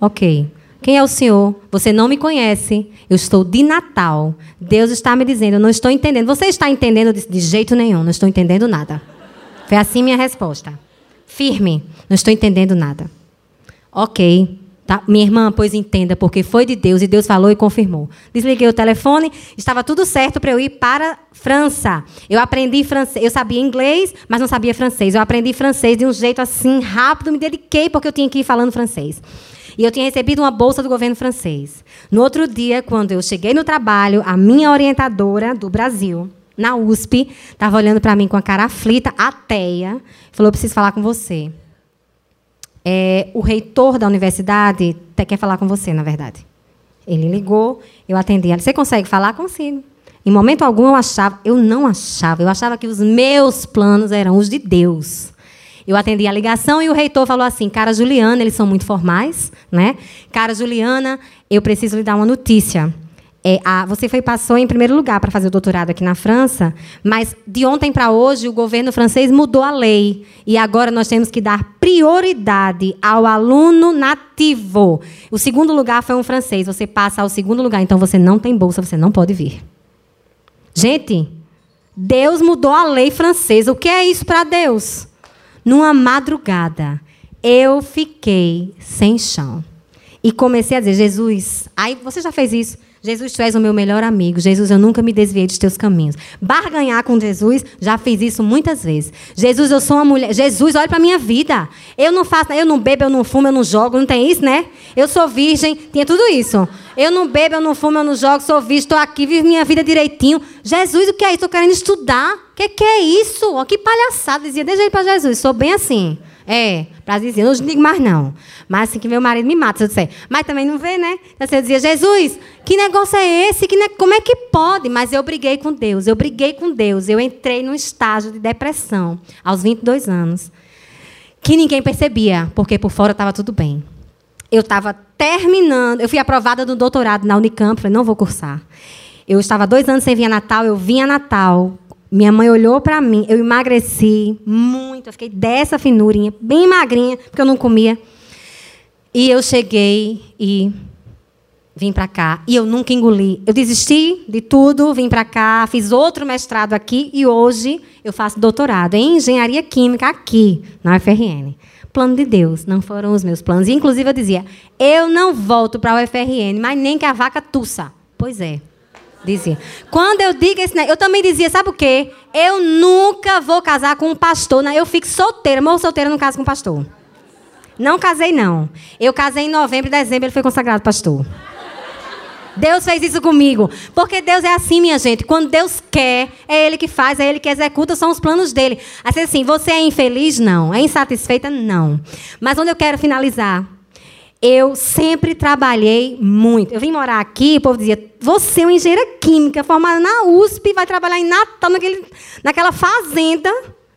Ok. Quem é o Senhor? Você não me conhece. Eu estou de Natal. Deus está me dizendo, eu não estou entendendo. Você está entendendo de, de jeito nenhum, não estou entendendo nada. Foi assim minha resposta. Firme, não estou entendendo nada. Ok. Tá? Minha irmã, pois entenda, porque foi de Deus e Deus falou e confirmou. Desliguei o telefone, estava tudo certo para eu ir para França. Eu aprendi francês, eu sabia inglês, mas não sabia francês. Eu aprendi francês de um jeito assim rápido, me dediquei porque eu tinha que ir falando francês. E eu tinha recebido uma bolsa do governo francês. No outro dia, quando eu cheguei no trabalho, a minha orientadora do Brasil, na USP, estava olhando para mim com a cara aflita, ateia, falou: preciso falar com você. É, o reitor da universidade quer falar com você, na verdade. Ele ligou, eu atendi. Você consegue falar? Consigo. Em momento algum eu achava, eu não achava, eu achava que os meus planos eram os de Deus. Eu atendi a ligação e o reitor falou assim: Cara Juliana, eles são muito formais, né? Cara Juliana, eu preciso lhe dar uma notícia. É, a, você foi passou em primeiro lugar para fazer o doutorado aqui na França, mas de ontem para hoje o governo francês mudou a lei e agora nós temos que dar prioridade ao aluno nativo. O segundo lugar foi um francês. Você passa ao segundo lugar, então você não tem bolsa, você não pode vir. Gente, Deus mudou a lei francesa. O que é isso para Deus? Numa madrugada, eu fiquei sem chão. E comecei a dizer: Jesus, aí você já fez isso? Jesus, tu és o meu melhor amigo. Jesus, eu nunca me desviei dos teus caminhos. Barganhar com Jesus, já fiz isso muitas vezes. Jesus, eu sou uma mulher. Jesus, olha para minha vida. Eu não faço, eu não bebo, eu não fumo, eu não jogo, não tem isso, né? Eu sou virgem, tinha tudo isso. Eu não bebo, eu não fumo, eu não jogo, sou virgem, estou aqui, vivo minha vida direitinho. Jesus, o que é isso? Estou querendo estudar. O que, que é isso? Oh, que palhaçada. Dizia, deixa aí para Jesus, sou bem assim. É, para dizer, não digo mais não. Mas assim que meu marido me mata, se eu disser. Mas também não vê, né? Então você dizia, Jesus, que negócio é esse? Que ne... Como é que pode? Mas eu briguei com Deus, eu briguei com Deus. Eu entrei num estágio de depressão aos 22 anos. Que ninguém percebia, porque por fora estava tudo bem. Eu estava terminando, eu fui aprovada no doutorado na Unicamp, falei, não vou cursar. Eu estava dois anos sem vir a Natal, eu vim a Natal minha mãe olhou para mim, eu emagreci muito, eu fiquei dessa finurinha, bem magrinha, porque eu não comia. E eu cheguei e vim para cá. E eu nunca engoli. Eu desisti de tudo, vim para cá, fiz outro mestrado aqui e hoje eu faço doutorado em engenharia química aqui, na UFRN. plano de Deus, não foram os meus planos. E, inclusive, eu dizia: eu não volto para o UFRN, mas nem que a vaca tussa. Pois é. Dizia. Quando eu digo esse eu também dizia, sabe o quê? Eu nunca vou casar com um pastor. Né? Eu fico solteira, morro solteira, não caso com um pastor. Não casei, não. Eu casei em novembro e dezembro, ele foi consagrado pastor. Deus fez isso comigo. Porque Deus é assim, minha gente. Quando Deus quer, é Ele que faz, é Ele que executa, são os planos dele. Assim, você é infeliz? Não. É insatisfeita? Não. Mas onde eu quero finalizar? Eu sempre trabalhei muito. Eu vim morar aqui, o povo dizia: você é uma engenheira química, formada na USP, vai trabalhar em Natal, naquele, naquela fazenda.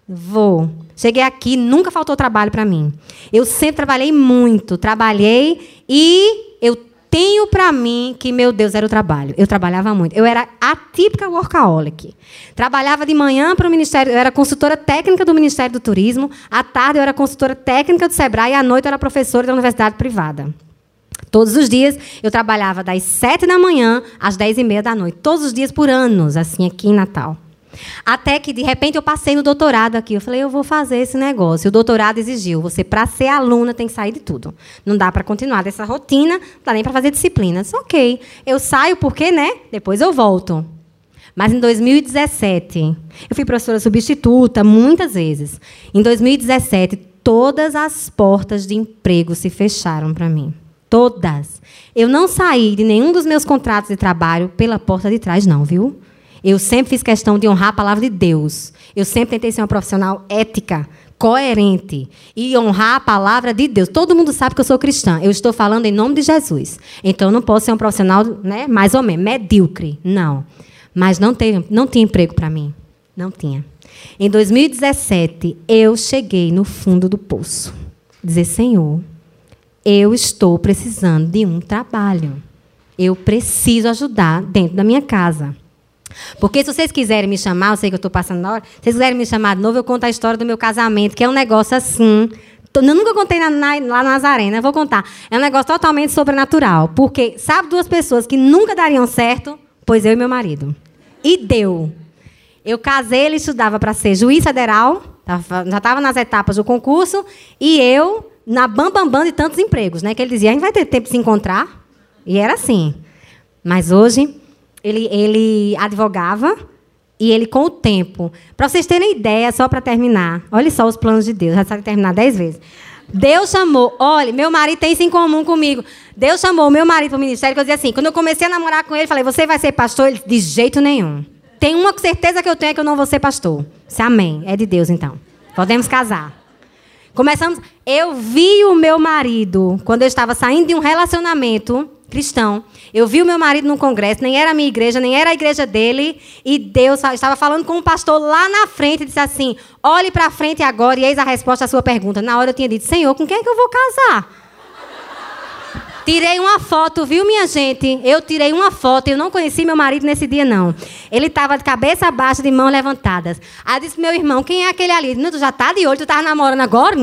Vou. Cheguei aqui, nunca faltou trabalho para mim. Eu sempre trabalhei muito. Trabalhei e eu tenho para mim que, meu Deus, era o trabalho. Eu trabalhava muito. Eu era a típica workaholic. Trabalhava de manhã para o Ministério, eu era consultora técnica do Ministério do Turismo, à tarde eu era consultora técnica do Sebrae à noite eu era professora da universidade privada. Todos os dias eu trabalhava das sete da manhã às dez e meia da noite. Todos os dias por anos, assim, aqui em Natal. Até que, de repente, eu passei no doutorado aqui. Eu falei, eu vou fazer esse negócio. O doutorado exigiu. Você, para ser aluna, tem que sair de tudo. Não dá para continuar dessa rotina, não dá nem para fazer disciplinas. Ok. Eu saio porque, né? Depois eu volto. Mas em 2017, eu fui professora substituta muitas vezes. Em 2017, todas as portas de emprego se fecharam para mim. Todas. Eu não saí de nenhum dos meus contratos de trabalho pela porta de trás, não, viu? Eu sempre fiz questão de honrar a palavra de Deus. Eu sempre tentei ser uma profissional ética, coerente e honrar a palavra de Deus. Todo mundo sabe que eu sou cristã. Eu estou falando em nome de Jesus. Então eu não posso ser um profissional, né, mais ou menos medíocre. Não. Mas não teve, não tinha emprego para mim. Não tinha. Em 2017, eu cheguei no fundo do poço. Dizer, Senhor, eu estou precisando de um trabalho. Eu preciso ajudar dentro da minha casa. Porque se vocês quiserem me chamar, eu sei que eu estou passando na hora, se vocês quiserem me chamar de novo, eu conto a história do meu casamento, que é um negócio assim. Eu nunca contei na, na, lá na Nazarena, vou contar. É um negócio totalmente sobrenatural. Porque, sabe duas pessoas que nunca dariam certo? Pois eu e meu marido. E deu. Eu casei, ele estudava para ser juiz federal, já estava nas etapas do concurso, e eu na bambambam bam, bam de tantos empregos, né? Que ele dizia, a gente vai ter tempo de se encontrar. E era assim. Mas hoje ele, ele advogava e ele, com o tempo, para vocês terem ideia, só para terminar, olha só os planos de Deus, já sabe terminar dez vezes. Deus chamou, olha, meu marido tem isso em comum comigo. Deus chamou meu marido para o ministério, que eu dizia assim, quando eu comecei a namorar com ele, falei, você vai ser pastor? Ele de jeito nenhum. Tem uma certeza que eu tenho é que eu não vou ser pastor. Disse, amém. É de Deus, então. Podemos casar. Começamos. Eu vi o meu marido, quando eu estava saindo de um relacionamento, cristão. Eu vi o meu marido num congresso, nem era a minha igreja, nem era a igreja dele, e Deus estava falando com um pastor lá na frente e disse assim: olhe para frente agora e eis a resposta à sua pergunta. Na hora eu tinha dito: Senhor, com quem é que eu vou casar? Tirei uma foto, viu, minha gente? Eu tirei uma foto. Eu não conheci meu marido nesse dia, não. Ele estava de cabeça baixa, de mãos levantadas. Aí disse: Meu irmão, quem é aquele ali? Não, tu já tá de olho, tu estava namorando agora?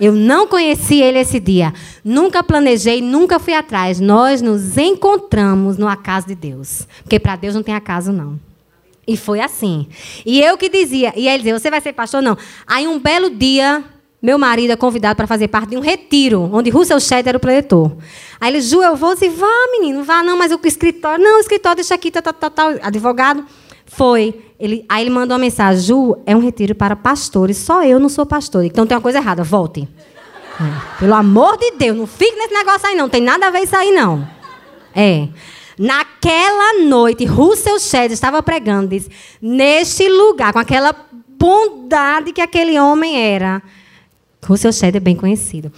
Eu não conheci ele esse dia. Nunca planejei, nunca fui atrás. Nós nos encontramos no acaso de Deus. Porque para Deus não tem acaso, não. E foi assim. E eu que dizia, e ele dizia, você vai ser pastor? Não. Aí um belo dia, meu marido é convidado para fazer parte de um retiro, onde Russell Shedd era o preletor. Aí ele, Ju, eu vou, e vá, menino, vá, não, mas o escritório, não, o escritório deixa aqui, tal, tal, tal, advogado. Foi. Ele, aí ele mandou uma mensagem: Ju, é um retiro para pastores, só eu não sou pastor. Então tem uma coisa errada, volte. É. Pelo amor de Deus, não fique nesse negócio aí, não. Tem nada a ver isso aí, não. É. Naquela noite, Russell Shedd estava pregando, disse, neste lugar, com aquela bondade que aquele homem era. Russell Shedd é bem conhecido.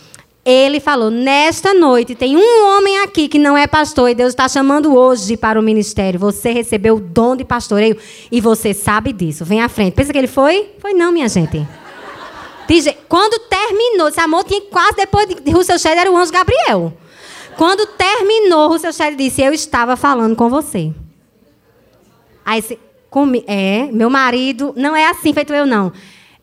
Ele falou: Nesta noite tem um homem aqui que não é pastor e Deus está chamando hoje para o ministério. Você recebeu o dom de pastoreio e você sabe disso. Vem à frente. Pensa que ele foi? Foi não, minha gente. Quando terminou, esse amor tinha quase depois de Russell Shedd era o anjo Gabriel. Quando terminou, Russell Shedd disse: Eu estava falando com você. Aí, é, meu marido, não é assim feito eu, não.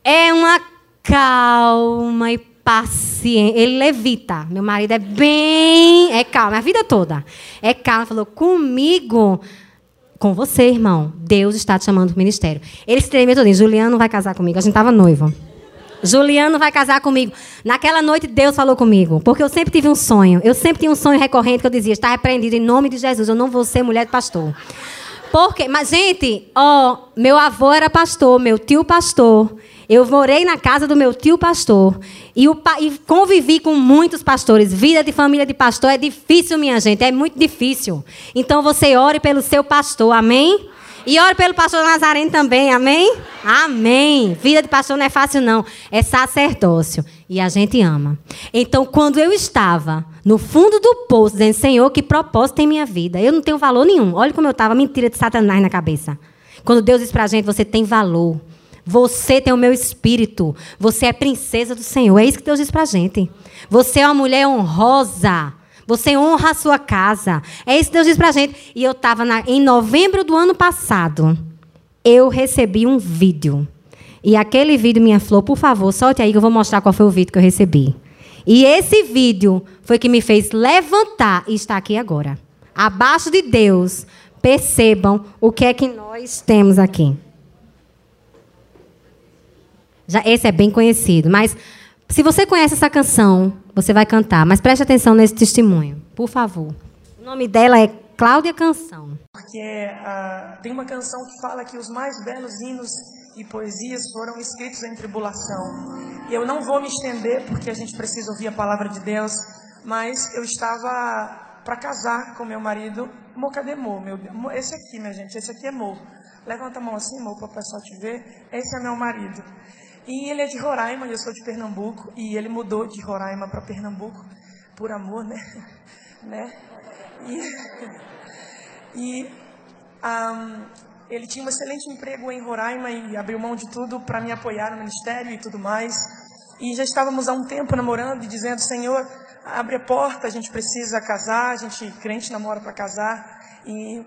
É uma calma e paciente. Ele levita. Meu marido é bem. É calmo, a vida toda. É calmo. Falou, comigo. Com você, irmão. Deus está te chamando para o ministério. Ele se tremeu todo. Juliano vai casar comigo. A gente estava noivo. Juliano vai casar comigo. Naquela noite Deus falou comigo, porque eu sempre tive um sonho. Eu sempre tinha um sonho recorrente que eu dizia: está repreendido em nome de Jesus. Eu não vou ser mulher de pastor. Porque, mas gente, ó, meu avô era pastor, meu tio pastor. Eu morei na casa do meu tio pastor e, o, e convivi com muitos pastores. Vida de família de pastor é difícil, minha gente, é muito difícil. Então você ore pelo seu pastor, amém? E ore pelo pastor Nazareno também, amém? Amém. Vida de pastor não é fácil, não. É sacerdócio. E a gente ama. Então, quando eu estava no fundo do poço, dizendo, Senhor, que propósito tem minha vida? Eu não tenho valor nenhum. Olha como eu estava, mentira de Satanás na cabeça. Quando Deus diz para a gente, você tem valor. Você tem o meu espírito. Você é princesa do Senhor. É isso que Deus diz para a gente. Você é uma mulher honrosa. Você honra a sua casa. É isso que Deus diz para a gente. E eu estava em novembro do ano passado. Eu recebi um vídeo. E aquele vídeo, minha flor, por favor, solte aí que eu vou mostrar qual foi o vídeo que eu recebi. E esse vídeo foi que me fez levantar e estar aqui agora. Abaixo de Deus, percebam o que é que nós temos aqui. Já, esse é bem conhecido, mas se você conhece essa canção, você vai cantar, mas preste atenção nesse testemunho, por favor. O nome dela é Cláudia Canção. Porque uh, tem uma canção que fala que os mais belos hinos e poesias foram escritos em tribulação. E eu não vou me estender porque a gente precisa ouvir a palavra de Deus, mas eu estava para casar com meu marido, Mo, cadê Mo? Meu, esse aqui, minha gente, esse aqui é Mo. Levanta a mão assim, Mo, para o pessoal te ver. Esse é meu marido. E ele é de Roraima, eu sou de Pernambuco, e ele mudou de Roraima para Pernambuco por amor, né? [laughs] né? E, e um, ele tinha um excelente emprego em Roraima e abriu mão de tudo para me apoiar no ministério e tudo mais. E já estávamos há um tempo namorando e dizendo: Senhor, abre a porta, a gente precisa casar, a gente crente namora para casar. E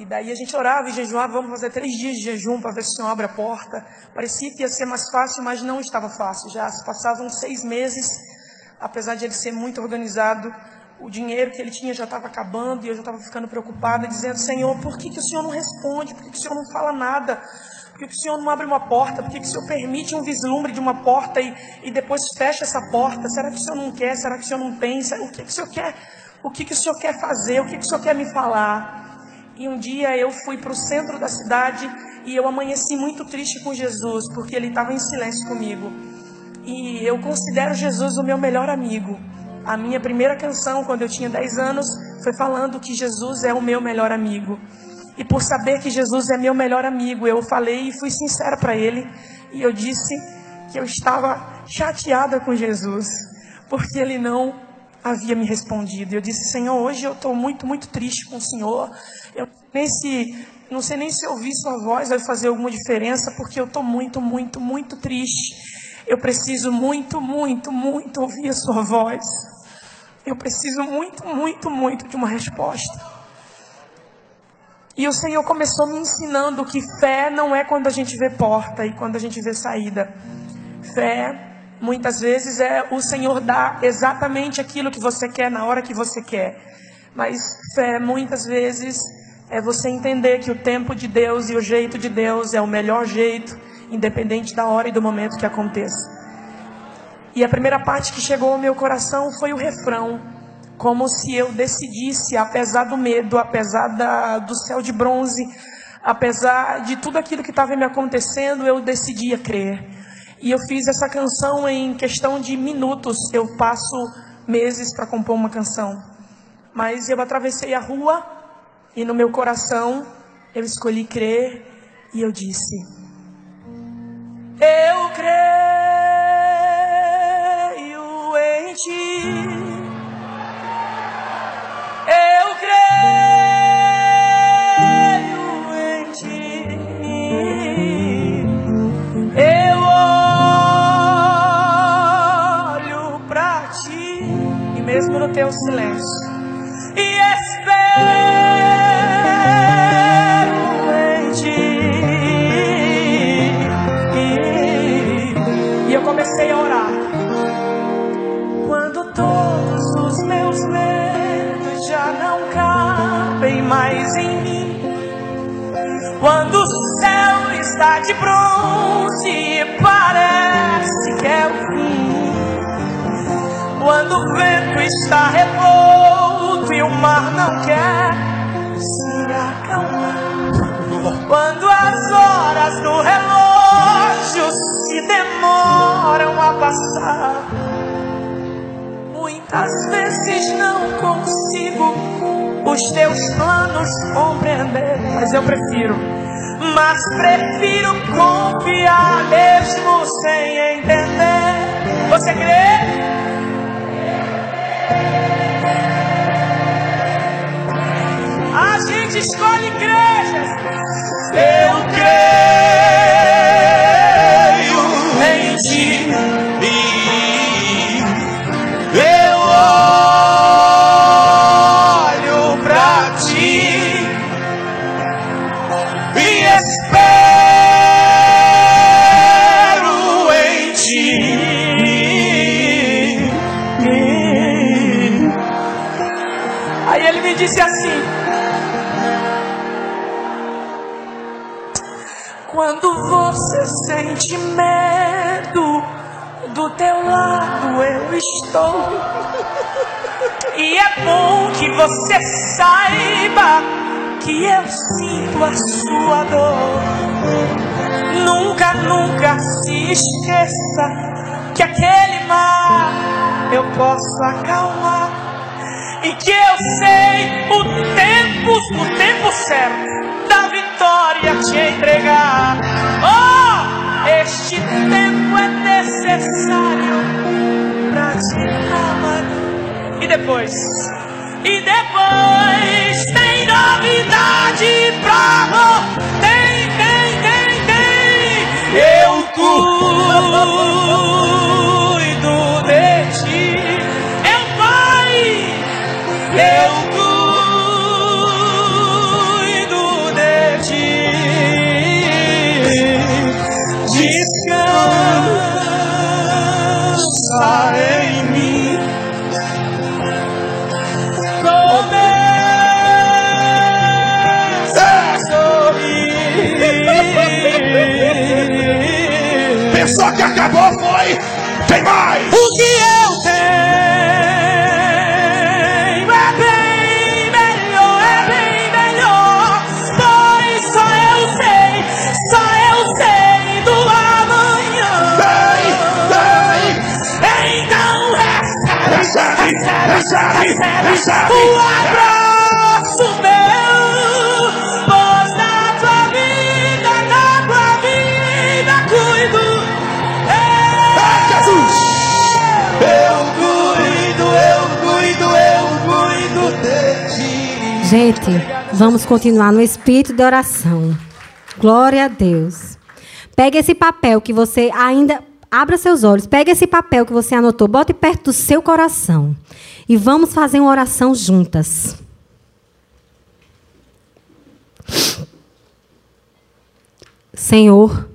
e daí a gente orava e jejuava, vamos fazer três dias de jejum para ver se o Senhor abre a porta. Parecia que ia ser mais fácil, mas não estava fácil. Já se passavam seis meses, apesar de ele ser muito organizado, o dinheiro que ele tinha já estava acabando e eu já estava ficando preocupada, dizendo: Senhor, por que, que o Senhor não responde? Por que, que o Senhor não fala nada? Por que, que o Senhor não abre uma porta? Por que, que o Senhor permite um vislumbre de uma porta e, e depois fecha essa porta? Será que o Senhor não quer? Será que o Senhor não pensa? O que, que o Senhor quer? O que, que o Senhor quer fazer? O que, que o Senhor quer me falar? E um dia eu fui para o centro da cidade e eu amanheci muito triste com Jesus, porque ele estava em silêncio comigo. E eu considero Jesus o meu melhor amigo. A minha primeira canção, quando eu tinha 10 anos, foi falando que Jesus é o meu melhor amigo. E por saber que Jesus é meu melhor amigo, eu falei e fui sincera para ele. E eu disse que eu estava chateada com Jesus, porque ele não havia me respondido. Eu disse, Senhor, hoje eu estou muito, muito triste com o Senhor. Eu nem se, não sei nem se ouvir sua voz vai fazer alguma diferença, porque eu estou muito, muito, muito triste. Eu preciso muito, muito, muito ouvir a sua voz. Eu preciso muito, muito, muito de uma resposta. E o Senhor começou me ensinando que fé não é quando a gente vê porta e quando a gente vê saída. Fé Muitas vezes é o Senhor dar exatamente aquilo que você quer na hora que você quer. Mas fé, muitas vezes, é você entender que o tempo de Deus e o jeito de Deus é o melhor jeito, independente da hora e do momento que aconteça. E a primeira parte que chegou ao meu coração foi o refrão, como se eu decidisse, apesar do medo, apesar da, do céu de bronze, apesar de tudo aquilo que estava me acontecendo, eu decidia crer. E eu fiz essa canção em questão de minutos. Eu passo meses para compor uma canção. Mas eu atravessei a rua e no meu coração eu escolhi crer e eu disse: Eu creio em ti. Teu silêncio. E espero em ti. E eu comecei a orar. Quando todos os meus medos já não cabem mais em mim. Quando o céu está de bronze e parece que é o fim. Quando o vento está revolto e o mar não quer se acalmar. Quando as horas do relógio se demoram a passar. Muitas vezes não consigo os teus planos compreender, mas eu prefiro, mas prefiro confiar mesmo sem entender. Você crê? A gente escolhe igrejas. Eu creio você saiba que eu sinto a sua dor. Nunca, nunca se esqueça que aquele mar eu posso acalmar. E que eu sei o tempo, o tempo certo da vitória te entregar. Oh, este tempo é necessário para te amar. E depois, depois tem novidade pra você. Tem, tem, tem, tem. Eu cuido mais! O que eu tenho é bem melhor, é bem melhor. Pois só eu sei, só eu sei do amanhã. Tem, Então recebe, Recebe, recebe, recebe. o abraço Gente, vamos continuar no espírito de oração. Glória a Deus. Pega esse papel que você ainda. Abra seus olhos, pega esse papel que você anotou, bote perto do seu coração. E vamos fazer uma oração juntas. Senhor,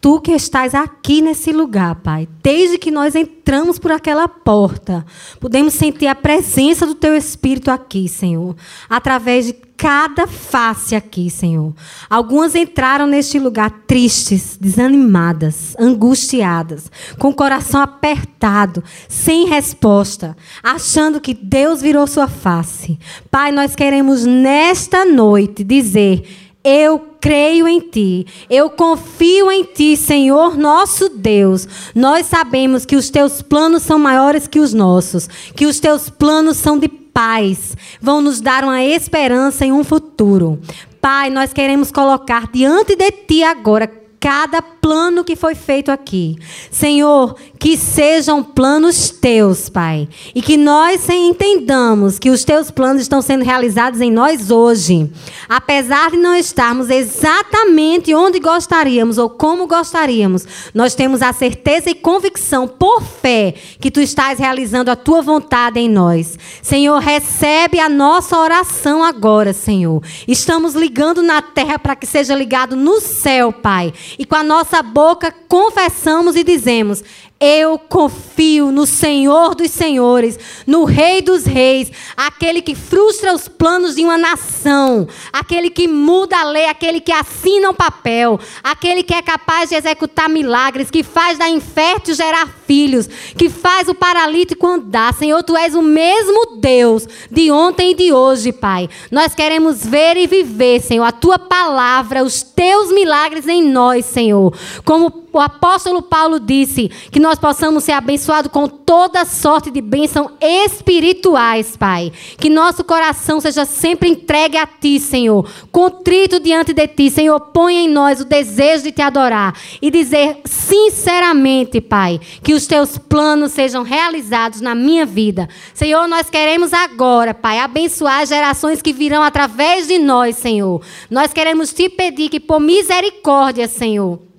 Tu que estás aqui nesse lugar, Pai, desde que nós entramos por aquela porta, podemos sentir a presença do Teu Espírito aqui, Senhor, através de cada face aqui, Senhor. Algumas entraram neste lugar tristes, desanimadas, angustiadas, com o coração apertado, sem resposta, achando que Deus virou sua face. Pai, nós queremos nesta noite dizer. Eu creio em Ti, eu confio em Ti, Senhor nosso Deus. Nós sabemos que os Teus planos são maiores que os nossos, que os Teus planos são de paz, vão nos dar uma esperança em um futuro. Pai, nós queremos colocar diante de Ti agora cada plano que foi feito aqui. Senhor, que sejam planos teus, Pai. E que nós entendamos que os teus planos estão sendo realizados em nós hoje. Apesar de não estarmos exatamente onde gostaríamos ou como gostaríamos, nós temos a certeza e convicção por fé que tu estás realizando a tua vontade em nós. Senhor, recebe a nossa oração agora, Senhor. Estamos ligando na terra para que seja ligado no céu, Pai. E com a nossa boca confessamos e dizemos: Eu confio no Senhor dos Senhores, no Rei dos Reis, aquele que frustra os planos de uma nação, aquele que muda a lei, aquele que assina um papel, aquele que é capaz de executar milagres, que faz da infértil gerar filhos, que faz o paralítico andar. Senhor, tu és o mesmo Deus de ontem e de hoje, Pai. Nós queremos ver e viver, Senhor, a tua palavra, os teus milagres em nós, Senhor. Como o apóstolo Paulo disse, que nós possamos ser abençoados com toda sorte de bênção espirituais, Pai. Que nosso coração seja sempre entregue a Ti, Senhor. Contrito diante de Ti, Senhor. Põe em nós o desejo de Te adorar e dizer sinceramente, Pai, que os Teus planos sejam realizados na minha vida. Senhor, nós queremos agora, Pai, abençoar as gerações que virão através de nós, Senhor. Nós queremos Te pedir que, por misericórdia, Senhor,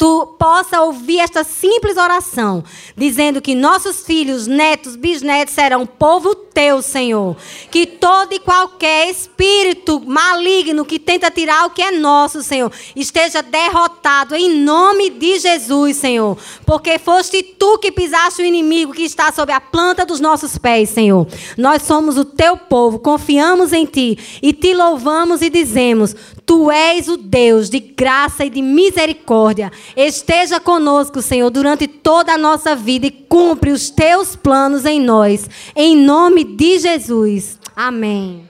tu possa ouvir esta simples oração, dizendo que nossos filhos, netos, bisnetos serão povo teu, Senhor. Que todo e qualquer espírito maligno que tenta tirar o que é nosso, Senhor, esteja derrotado em nome de Jesus, Senhor. Porque foste tu que pisaste o inimigo que está sob a planta dos nossos pés, Senhor. Nós somos o teu povo, confiamos em ti e te louvamos e dizemos: Tu és o Deus de graça e de misericórdia. Esteja conosco, Senhor, durante toda a nossa vida e cumpre os teus planos em nós. Em nome de Jesus. Amém.